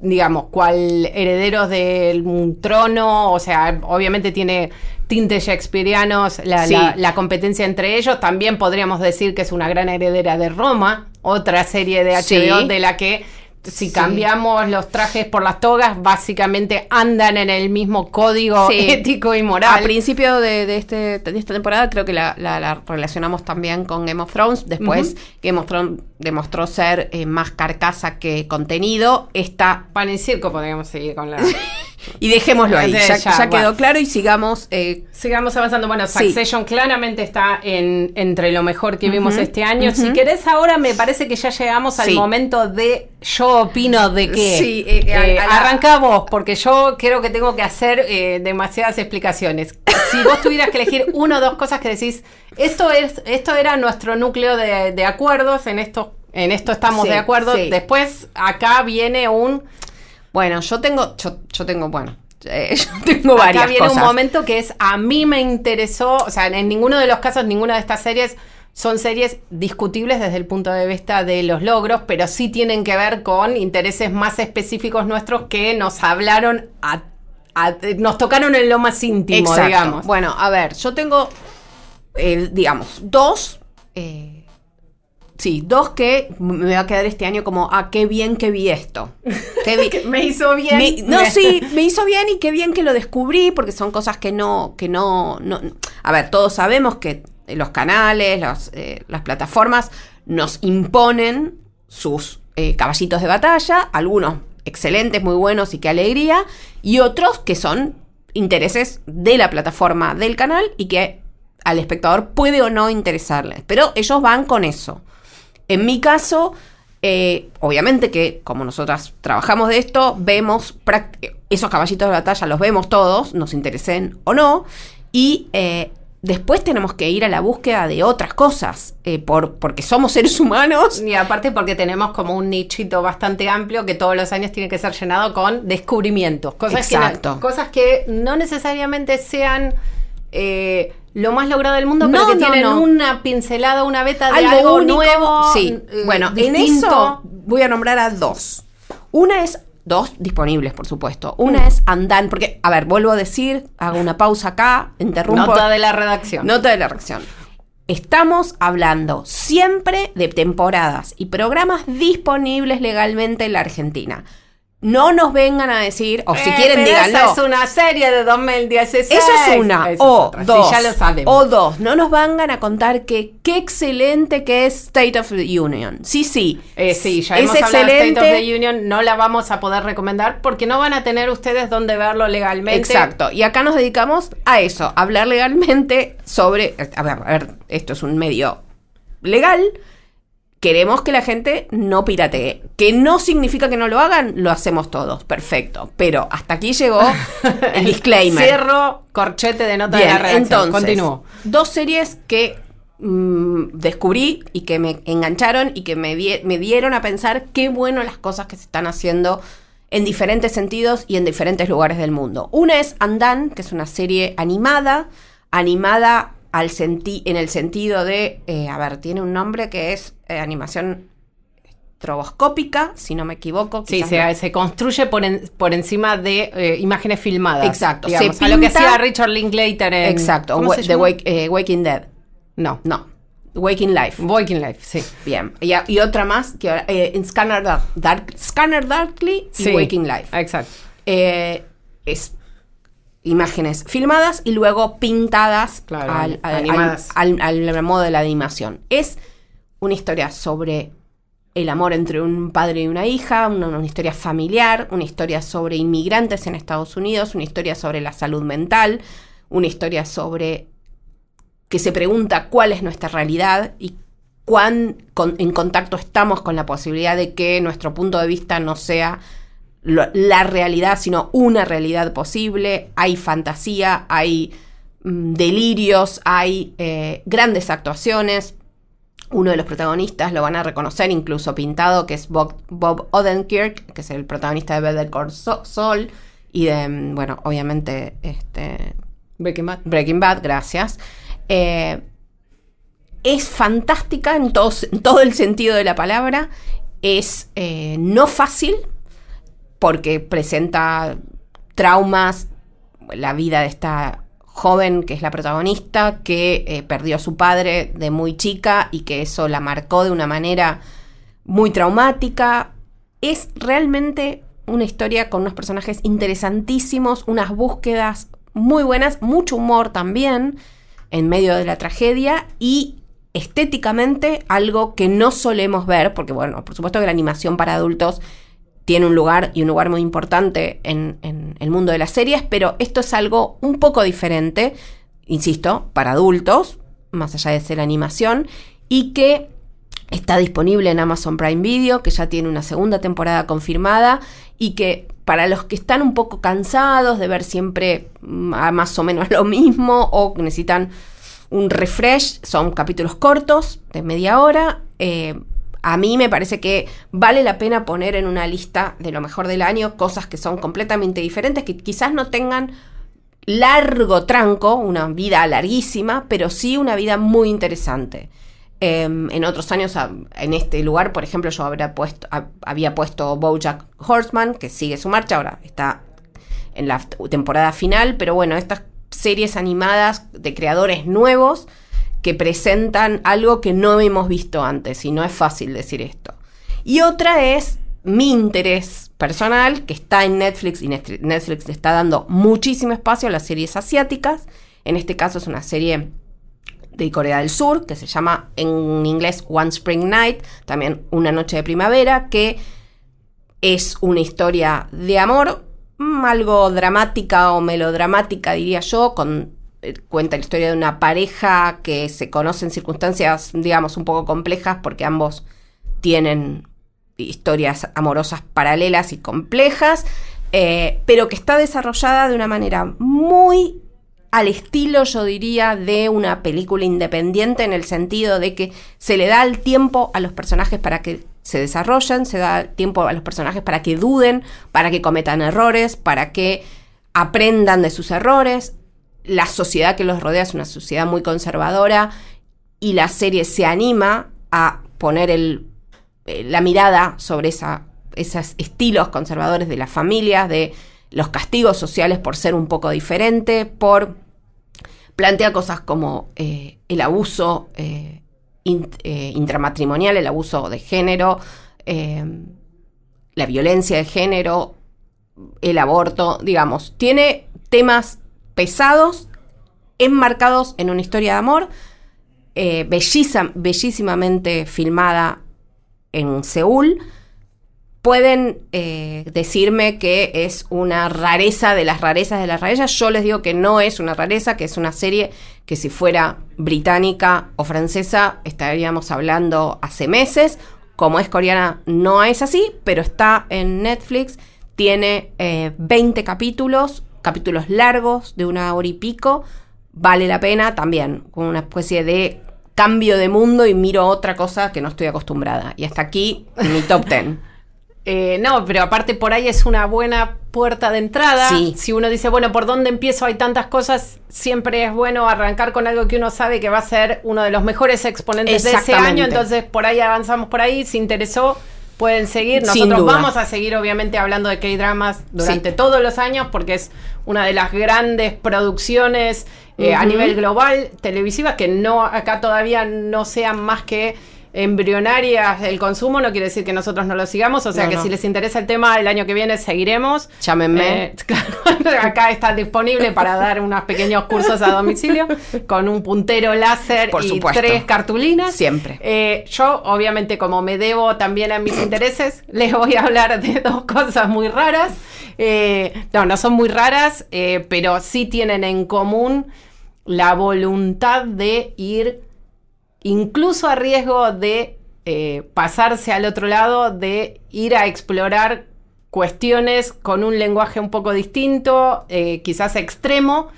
digamos, cual herederos del un trono, o sea, obviamente tiene tintes shakespearianos, la, Sí. la- la competencia entre ellos, también podríamos decir que es una gran heredera de Roma, otra serie de HBO Sí. de la que si Sí. cambiamos los trajes por las togas, básicamente andan en el mismo código Sí. ético y moral. A principio de, de este, de esta temporada creo que la, la- la relacionamos también con Game of Thrones. Después Game of Thrones demostró ser eh, más carcasa que contenido. Esta Pan y circo podríamos seguir con la... [LAUGHS] y dejémoslo ahí. Ya, quedó claro y sigamos. eh, Sigamos avanzando. Bueno, Sí. Succession claramente está en, entre lo mejor que vimos este año. Si querés, ahora me parece que ya llegamos al momento de yo opino de qué. Sí, eh, Eh, la- arranca vos, porque yo creo que tengo que hacer eh, demasiadas explicaciones. Si vos tuvieras que elegir una o dos cosas que decís, esto es, esto era nuestro núcleo de, de acuerdos, en esto, en esto estamos Sí, de acuerdo. sí. Después acá viene un bueno, yo tengo, yo, yo tengo, bueno, eh, [LAUGHS] yo tengo Acá varias viene cosas. un momento que es a mí me interesó, o sea, en ninguno de los casos, ninguna de estas series son series discutibles desde el punto de vista de los logros, pero sí tienen que ver con intereses más específicos nuestros que nos hablaron a, a- nos tocaron en lo más íntimo, Exacto. digamos. Bueno, a ver, yo tengo, eh, digamos, dos. eh, sí, dos que me va a quedar este año como, ah, qué bien que vi esto. [LAUGHS] Qué me hizo bien. Me- no, sí, me hizo bien y qué bien que lo descubrí, porque son cosas que no, que no, no- a ver, todos sabemos que los canales, eh, las plataformas nos imponen sus eh, caballitos de batalla, algunos excelentes, muy buenos y qué alegría, y otros que son intereses de la plataforma del canal y que al espectador puede o no interesarles, pero ellos van con eso. En mi caso, eh, obviamente que como nosotras trabajamos de esto, vemos esos caballitos de batalla, los vemos todos, nos interesen o no, y eh, después tenemos que ir a la búsqueda de otras cosas, eh, por, porque somos seres humanos. Y aparte porque tenemos como un nichito bastante amplio que todos los años tiene que ser llenado con descubrimientos. Cosas, que Exacto. no, cosas que no necesariamente sean eh, lo más logrado del mundo, No, pero que no, tienen no. una pincelada, una beta de Algo, algo, único. nuevo. Sí, eh, bueno, en eso voy a nombrar a dos. Una es, dos disponibles, por supuesto. Una es Andan, porque, a ver, vuelvo a decir, hago una pausa acá, interrumpo. Nota de la redacción. Nota de la reacción. Estamos hablando siempre de temporadas y programas disponibles legalmente en la Argentina. No nos vengan a decir, o si Eh, quieren díganlo. Esa es una serie de 2016. Eso es una. Esa es o otra. Sí, dos. ya lo sabemos. O dos. No nos vengan a contar que qué excelente que es State of the Union. Sí, sí. Eh, sí, ya es hemos hablado de State of excelente. the Union, no la vamos a poder recomendar porque no van a tener ustedes donde verlo legalmente. Exacto. Y acá nos dedicamos a eso, a hablar legalmente sobre. A ver, a ver, esto es un medio legal. Queremos que la gente no piratee. Que no significa que no lo hagan, lo hacemos todos. Perfecto. Pero hasta aquí llegó [LAUGHS] el disclaimer. Cierro corchete de nota de la redacción. entonces, Continúo. dos series que mm, descubrí y que me engancharon y que me, die- me dieron a pensar qué bueno las cosas que se están haciendo en diferentes sentidos y en diferentes lugares del mundo. Una es Andan, que es una serie animada, animada al senti en el sentido de, eh, a ver, tiene un nombre que es eh, animación estroboscópica, si no me equivoco. Sí, se, no- se construye por, en- por encima de eh, imágenes filmadas. Exacto, digamos, se a lo que hacía Richard Linklater en... Exacto, ¿cómo Wa- se The llama? Wake- eh, Waking Dead. No, No, Waking Life. Waking Life, sí. Bien. Y, y otra más que ahora, en Scanner, Dark, Dark- Scanner Darkly y Sí, Waking Life. Exacto. Es imágenes filmadas y luego pintadas Claro, al, al- al- al modo de la animación. Es una historia sobre el amor entre un padre y una hija, una, historia familiar, una historia sobre inmigrantes en Estados Unidos, una historia sobre la salud mental, una historia sobre que se pregunta cuál es nuestra realidad y cuán en contacto estamos con la posibilidad de que nuestro punto de vista no sea la realidad, sino una realidad posible. Hay fantasía, hay mm, delirios, hay eh, grandes actuaciones. Uno de los protagonistas lo van a reconocer incluso pintado, que es Bob, Bob Odenkirk, que es el protagonista de Better Call Saul y de, mm, bueno, obviamente, este, Breaking Bad. Breaking Bad, gracias. Eh, es fantástica en todo, en todo el sentido de la palabra. Es eh, no fácil porque presenta traumas, la vida de esta joven que es la protagonista, que eh, perdió a su padre de muy chica y que eso la marcó de una manera muy traumática. Es realmente una historia con unos personajes interesantísimos, unas búsquedas muy buenas, mucho humor también en medio de la tragedia y estéticamente algo que no solemos ver, porque bueno, por supuesto que la animación para adultos tiene un lugar y un lugar muy importante en, el mundo de las series, pero esto es algo un poco diferente, insisto, para adultos, más allá de ser animación, y que está disponible en Amazon Prime Video, que ya tiene una segunda temporada confirmada, y que para los que están un poco cansados de ver siempre mm, más o menos [LAUGHS] lo mismo o necesitan un refresh, son capítulos cortos de media hora. Eh, a mí me parece que vale la pena poner en una lista de lo mejor del año cosas que son completamente diferentes, que quizás no tengan largo tranco, una vida larguísima, pero sí una vida muy interesante. Em, en otros años, en este lugar, por ejemplo, yo habría puesto, había puesto Bojack Horseman, que sigue su marcha, ahora está en la temporada final, pero bueno, estas series animadas de creadores nuevos, que presentan algo que no hemos visto antes y no es fácil decir esto. Y otra es mi interés personal, que está en Netflix y Netflix está dando muchísimo espacio a las series asiáticas. En este caso es una serie de Corea del Sur, que se llama en inglés One Spring Night, también Una Noche de Primavera, que es una historia de amor, algo dramática o melodramática, diría yo, con cuenta la historia de una pareja que se conoce en circunstancias, digamos, un poco complejas porque ambos tienen historias amorosas paralelas y complejas, eh, pero que está desarrollada de una manera muy al estilo, yo diría, de una película independiente en el sentido de que se le da el tiempo a los personajes para que se desarrollen, se da tiempo a los personajes para que duden, para que cometan errores, para que aprendan de sus errores la sociedad que los rodea es una sociedad muy conservadora y la serie se anima a poner eh, la mirada sobre esos estilos conservadores de las familias, de los castigos sociales por ser un poco diferente, por plantea cosas como eh, el abuso eh, intramatrimonial, el abuso de género, la violencia de género, el aborto, digamos, tiene temas pesados, enmarcados en una historia de amor, eh, bellísimamente filmada en Seúl. Pueden eh, decirme que es una rareza de las rarezas de las rarezas. Yo les digo que no es una rareza, que es una serie que si fuera británica o francesa estaríamos hablando hace meses. Como es coreana no es así, pero está en Netflix. Tiene 20 eh, capítulos, capítulos largos de una hora y pico, vale la pena también, con una especie de cambio de mundo y miro otra cosa que no estoy acostumbrada. Y hasta aquí mi top ten. [LAUGHS] Eh, no, pero aparte por ahí es una buena puerta de entrada. Si uno dice, bueno, ¿por dónde empiezo? Hay tantas cosas. Siempre es bueno arrancar con algo que uno sabe que va a ser uno de los mejores exponentes de ese año. Entonces, por ahí avanzamos por ahí. Si interesó, pueden seguir. Nosotros vamos a seguir, obviamente, hablando de K-dramas durante todos los años porque es una de las grandes producciones eh, a nivel global televisivas que no acá todavía no sean más que embrionarias el consumo, no quiere decir que nosotros no lo sigamos, o sea que si les interesa el tema, el año que viene seguiremos. Llámenme. Eh, [LAUGHS] acá está disponible para dar unos pequeños cursos a domicilio con un puntero láser y tres cartulinas. Siempre. Eh, yo, obviamente, como me debo también a mis intereses, les voy a hablar de dos cosas muy raras. Eh, no, no son muy raras, pero sí tienen en común la voluntad de ir incluso a riesgo de eh, pasarse al otro lado, de ir a explorar cuestiones con un lenguaje un poco distinto, eh, quizás extremo,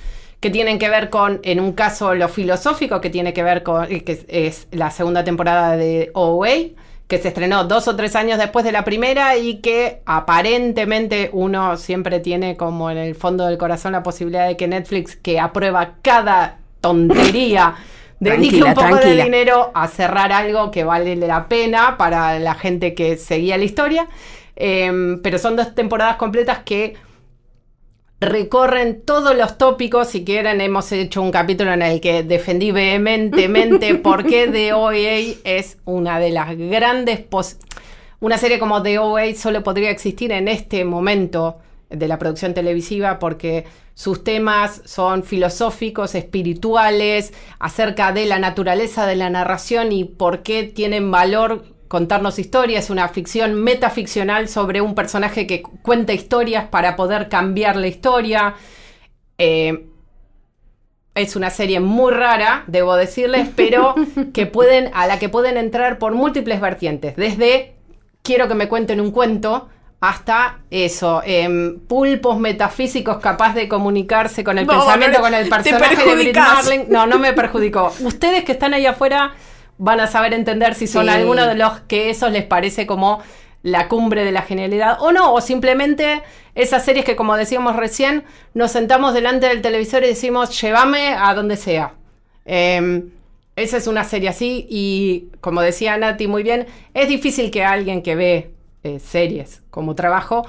que tienen que ver con, en un caso, lo filosófico, que tiene que ver con, eh, que es la segunda temporada de OA, que se estrenó dos o tres años después de la primera y que aparentemente uno siempre tiene como en el fondo del corazón la posibilidad de que Netflix, que aprueba cada tontería, [LAUGHS] dedique un poco de dinero a cerrar algo que vale la pena para la gente que seguía la historia. Em, pero son dos temporadas completas que recorren todos los tópicos. Si quieren, hemos hecho un capítulo en el que defendí vehementemente [LAUGHS] por qué The OA es una de las grandes... Una serie como The OA solo podría existir en este momento de la producción televisiva porque sus temas son filosóficos, espirituales, acerca de la naturaleza de la narración y por qué tienen valor contarnos historias, una ficción metaficcional sobre un personaje que cuenta historias para poder cambiar la historia. Eh, es una serie muy rara, debo decirles, pero [LAUGHS] que pueden, a la que pueden entrar por múltiples vertientes. Desde quiero que me cuenten un cuento hasta eso, em, pulpos metafísicos capaz de comunicarse con el pensamiento, con el personaje de Brit Marling. No, no me perjudicó. Ustedes que están ahí afuera van a saber entender si son algunos de los que eso les parece como la cumbre de la genialidad o no, o simplemente esas series que como decíamos recién, nos sentamos delante del televisor y decimos, llévame a donde sea. Em, esa es una serie así y como decía Nati muy bien, es difícil que alguien que ve eh, series como trabajo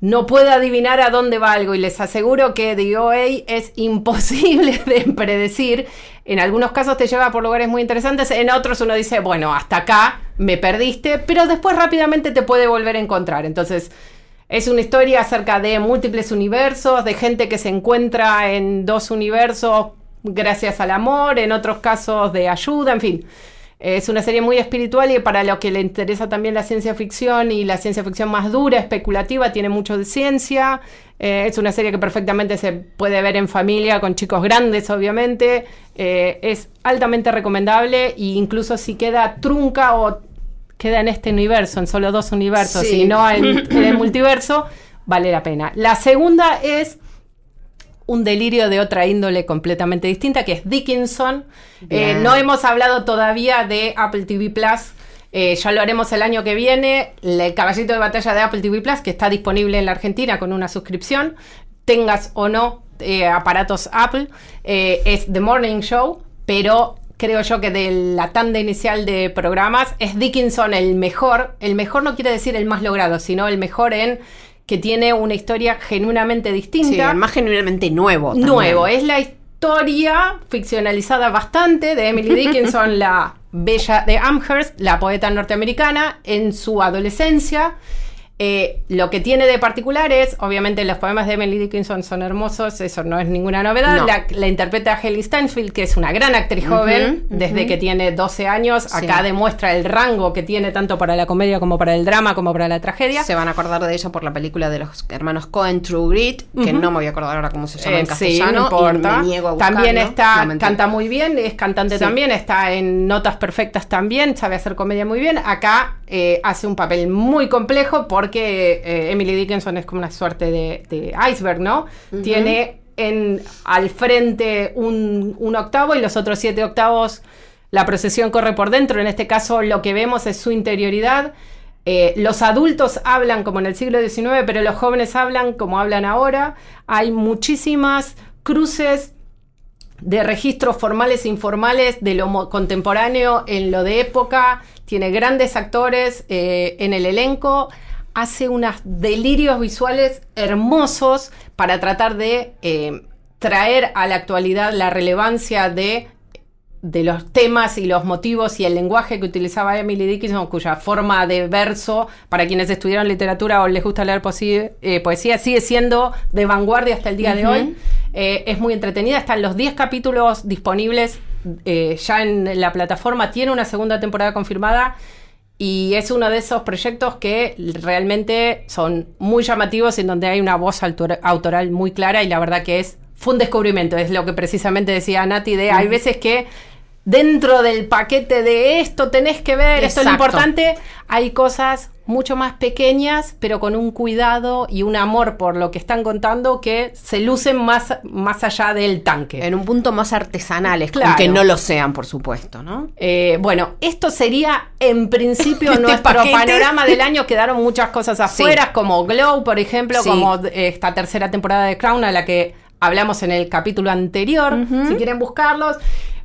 no pueda adivinar a dónde va algo y les aseguro que The OA es imposible [LAUGHS] de predecir. En algunos casos te lleva por lugares muy interesantes, en otros uno dice, bueno, hasta acá me perdiste, pero después rápidamente te puede volver a encontrar. Entonces, es una historia acerca de múltiples universos, de gente que se encuentra en dos universos gracias al amor, en otros casos de ayuda, en fin. Es una serie muy espiritual y para lo que le interesa también la ciencia ficción y la ciencia ficción más dura, especulativa, tiene mucho de ciencia. Eh, es una serie que perfectamente se puede ver en familia, con chicos grandes, obviamente. Eh, es altamente recomendable e incluso si queda trunca o queda en este universo, en solo dos universos, y no en el multiverso, vale la pena. La segunda es un delirio de otra índole completamente distinta, que es Dickinson. Eh, no hemos hablado todavía de Apple TV Plus. Eh, ya lo haremos el año que viene. El caballito de batalla de Apple TV Plus, que está disponible en la Argentina con una suscripción, tengas o no eh, aparatos Apple, es The Morning Show, pero creo yo que de la tanda inicial de programas es Dickinson el mejor. El mejor no quiere decir el más logrado, sino el mejor en que tiene una historia genuinamente distinta. Sí, más genuinamente nuevo. Nuevo, es la historia ficcionalizada bastante de Emily [LAUGHS] Dickinson, la bella de Amherst, la poeta norteamericana, en su adolescencia. Eh, lo que tiene de particular es, obviamente, los poemas de Emily Dickinson son hermosos, eso no es ninguna novedad. La, interpreta Haley Steinfeld, que es una gran actriz joven, desde que tiene 12 años. Acá demuestra el rango que tiene tanto para la comedia como para el drama, como para la tragedia. Se van a acordar de ella por la película de los hermanos Cohen, True Grit, que no me voy a acordar ahora cómo se llama en eh, castellano. importa. también está, canta muy bien, es cantante también, está en notas perfectas también, sabe hacer comedia muy bien. Acá eh, hace un papel muy complejo por porque eh, Emily Dickinson es como una suerte de, iceberg, ¿no? Tiene en, al frente un, octavo y los otros siete octavos la procesión corre por dentro. En este caso lo que vemos es su interioridad. Eh, los adultos hablan como en el siglo XIX, pero los jóvenes hablan como hablan ahora. Hay muchísimas cruces de registros formales e informales de lo contemporáneo en lo de época. Tiene grandes actores eh, en el elenco hace unos delirios visuales hermosos para tratar de eh, traer a la actualidad la relevancia de, de, los temas y los motivos y el lenguaje que utilizaba Emily Dickinson, cuya forma de verso, para quienes estudiaron literatura o les gusta leer eh, poesía, sigue siendo de vanguardia hasta el día de hoy. Eh, es muy entretenida, están los 10 capítulos disponibles ya en la plataforma, tiene una segunda temporada confirmada y es uno de esos proyectos que realmente son muy llamativos, en donde hay una voz autoral muy clara y la verdad que es, fue un descubrimiento, es lo que precisamente decía Nati, de hay veces que dentro del paquete de esto tenés que ver, esto es lo importante, hay cosas mucho más pequeñas, pero con un cuidado y un amor por lo que están contando que se lucen más, más allá del tanque. En un punto más artesanales, claro. aunque no lo sean, por supuesto, ¿no? Eh, bueno, esto sería en principio [LAUGHS] este nuestro panorama del año. Quedaron muchas cosas afuera, como Glow, por ejemplo, como esta tercera temporada de Crown, a la que hablamos en el capítulo anterior, si quieren buscarlos.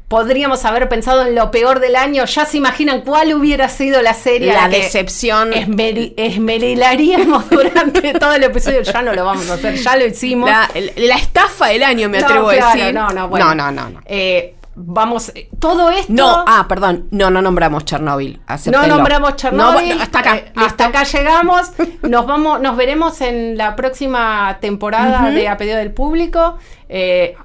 podríamos haber pensado en lo peor del año. Ya se imaginan cuál hubiera sido la serie. La decepción. esmeri- esmerilaríamos [LAUGHS] durante todo el episodio. Ya no lo vamos a hacer, ya lo hicimos. La, la estafa del año, me No, atrevo claro, a decir. No, no, bueno. no, no, no. Eh, vamos, eh, todo esto. No, ah, perdón, no, no nombramos Chernobyl. No acéptenlo. nombramos Chernobyl. No, no, hasta acá. Eh, hasta acá llegamos. [LAUGHS] Nos vamos, nos veremos en la próxima temporada de A Pedido del Público. Eh,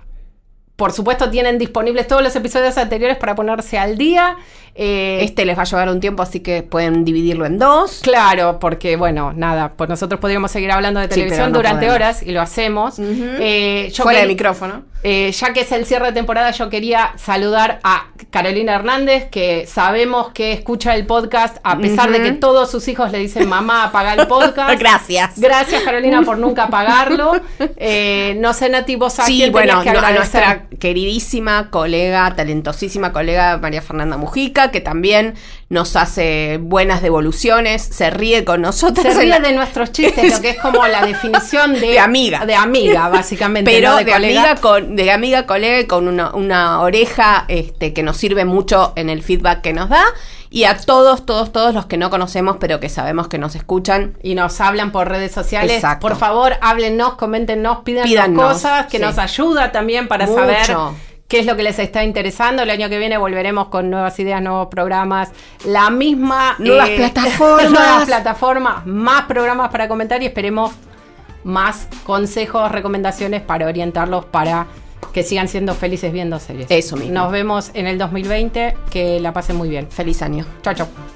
por supuesto, tienen disponibles todos los episodios anteriores para ponerse al día. Eh, Este les va a llevar un tiempo, así que pueden dividirlo en dos. Claro, porque bueno, nada, pues nosotros podríamos seguir hablando de televisión no durante podemos. horas y lo hacemos. Eh, yo Fuera de quer- micrófono. Eh, ya que es el cierre de temporada, yo quería saludar a Carolina Hernández, que sabemos que escucha el podcast, a pesar de que todos sus hijos le dicen mamá, apaga el [LAUGHS] podcast. Gracias. Gracias, Carolina, por nunca [LAUGHS] apagarlo. No sé, Nati, vos a Sí, bueno, que no- a nuestra queridísima colega, talentosísima colega María Fernanda Mujica, que también nos hace buenas devoluciones, se ríe con nosotros. Se ríe de nuestros chistes, lo que es como la definición de, [LAUGHS] De amiga. De amiga, básicamente. pero no de, colega. amiga con de amiga colega y con una, una oreja este, que nos sirve mucho en el feedback que nos da y a todos todos todos los que no conocemos pero que sabemos que nos escuchan y nos hablan por redes sociales. Exacto. Por favor, háblennos, coméntenos, pídanos, Pídanos, cosas que sí. nos ayuda también para Mucho. saber qué es lo que les está interesando. El año que viene volveremos con nuevas ideas, nuevos programas, la misma Nuevas plataformas. [LAUGHS] nuevas plataformas, más programas para comentar y esperemos más consejos, recomendaciones para orientarlos para que sigan siendo felices viendo series. Eso mismo. Nos vemos en el 2020, que la pasen muy bien. feliz año Chao, chao.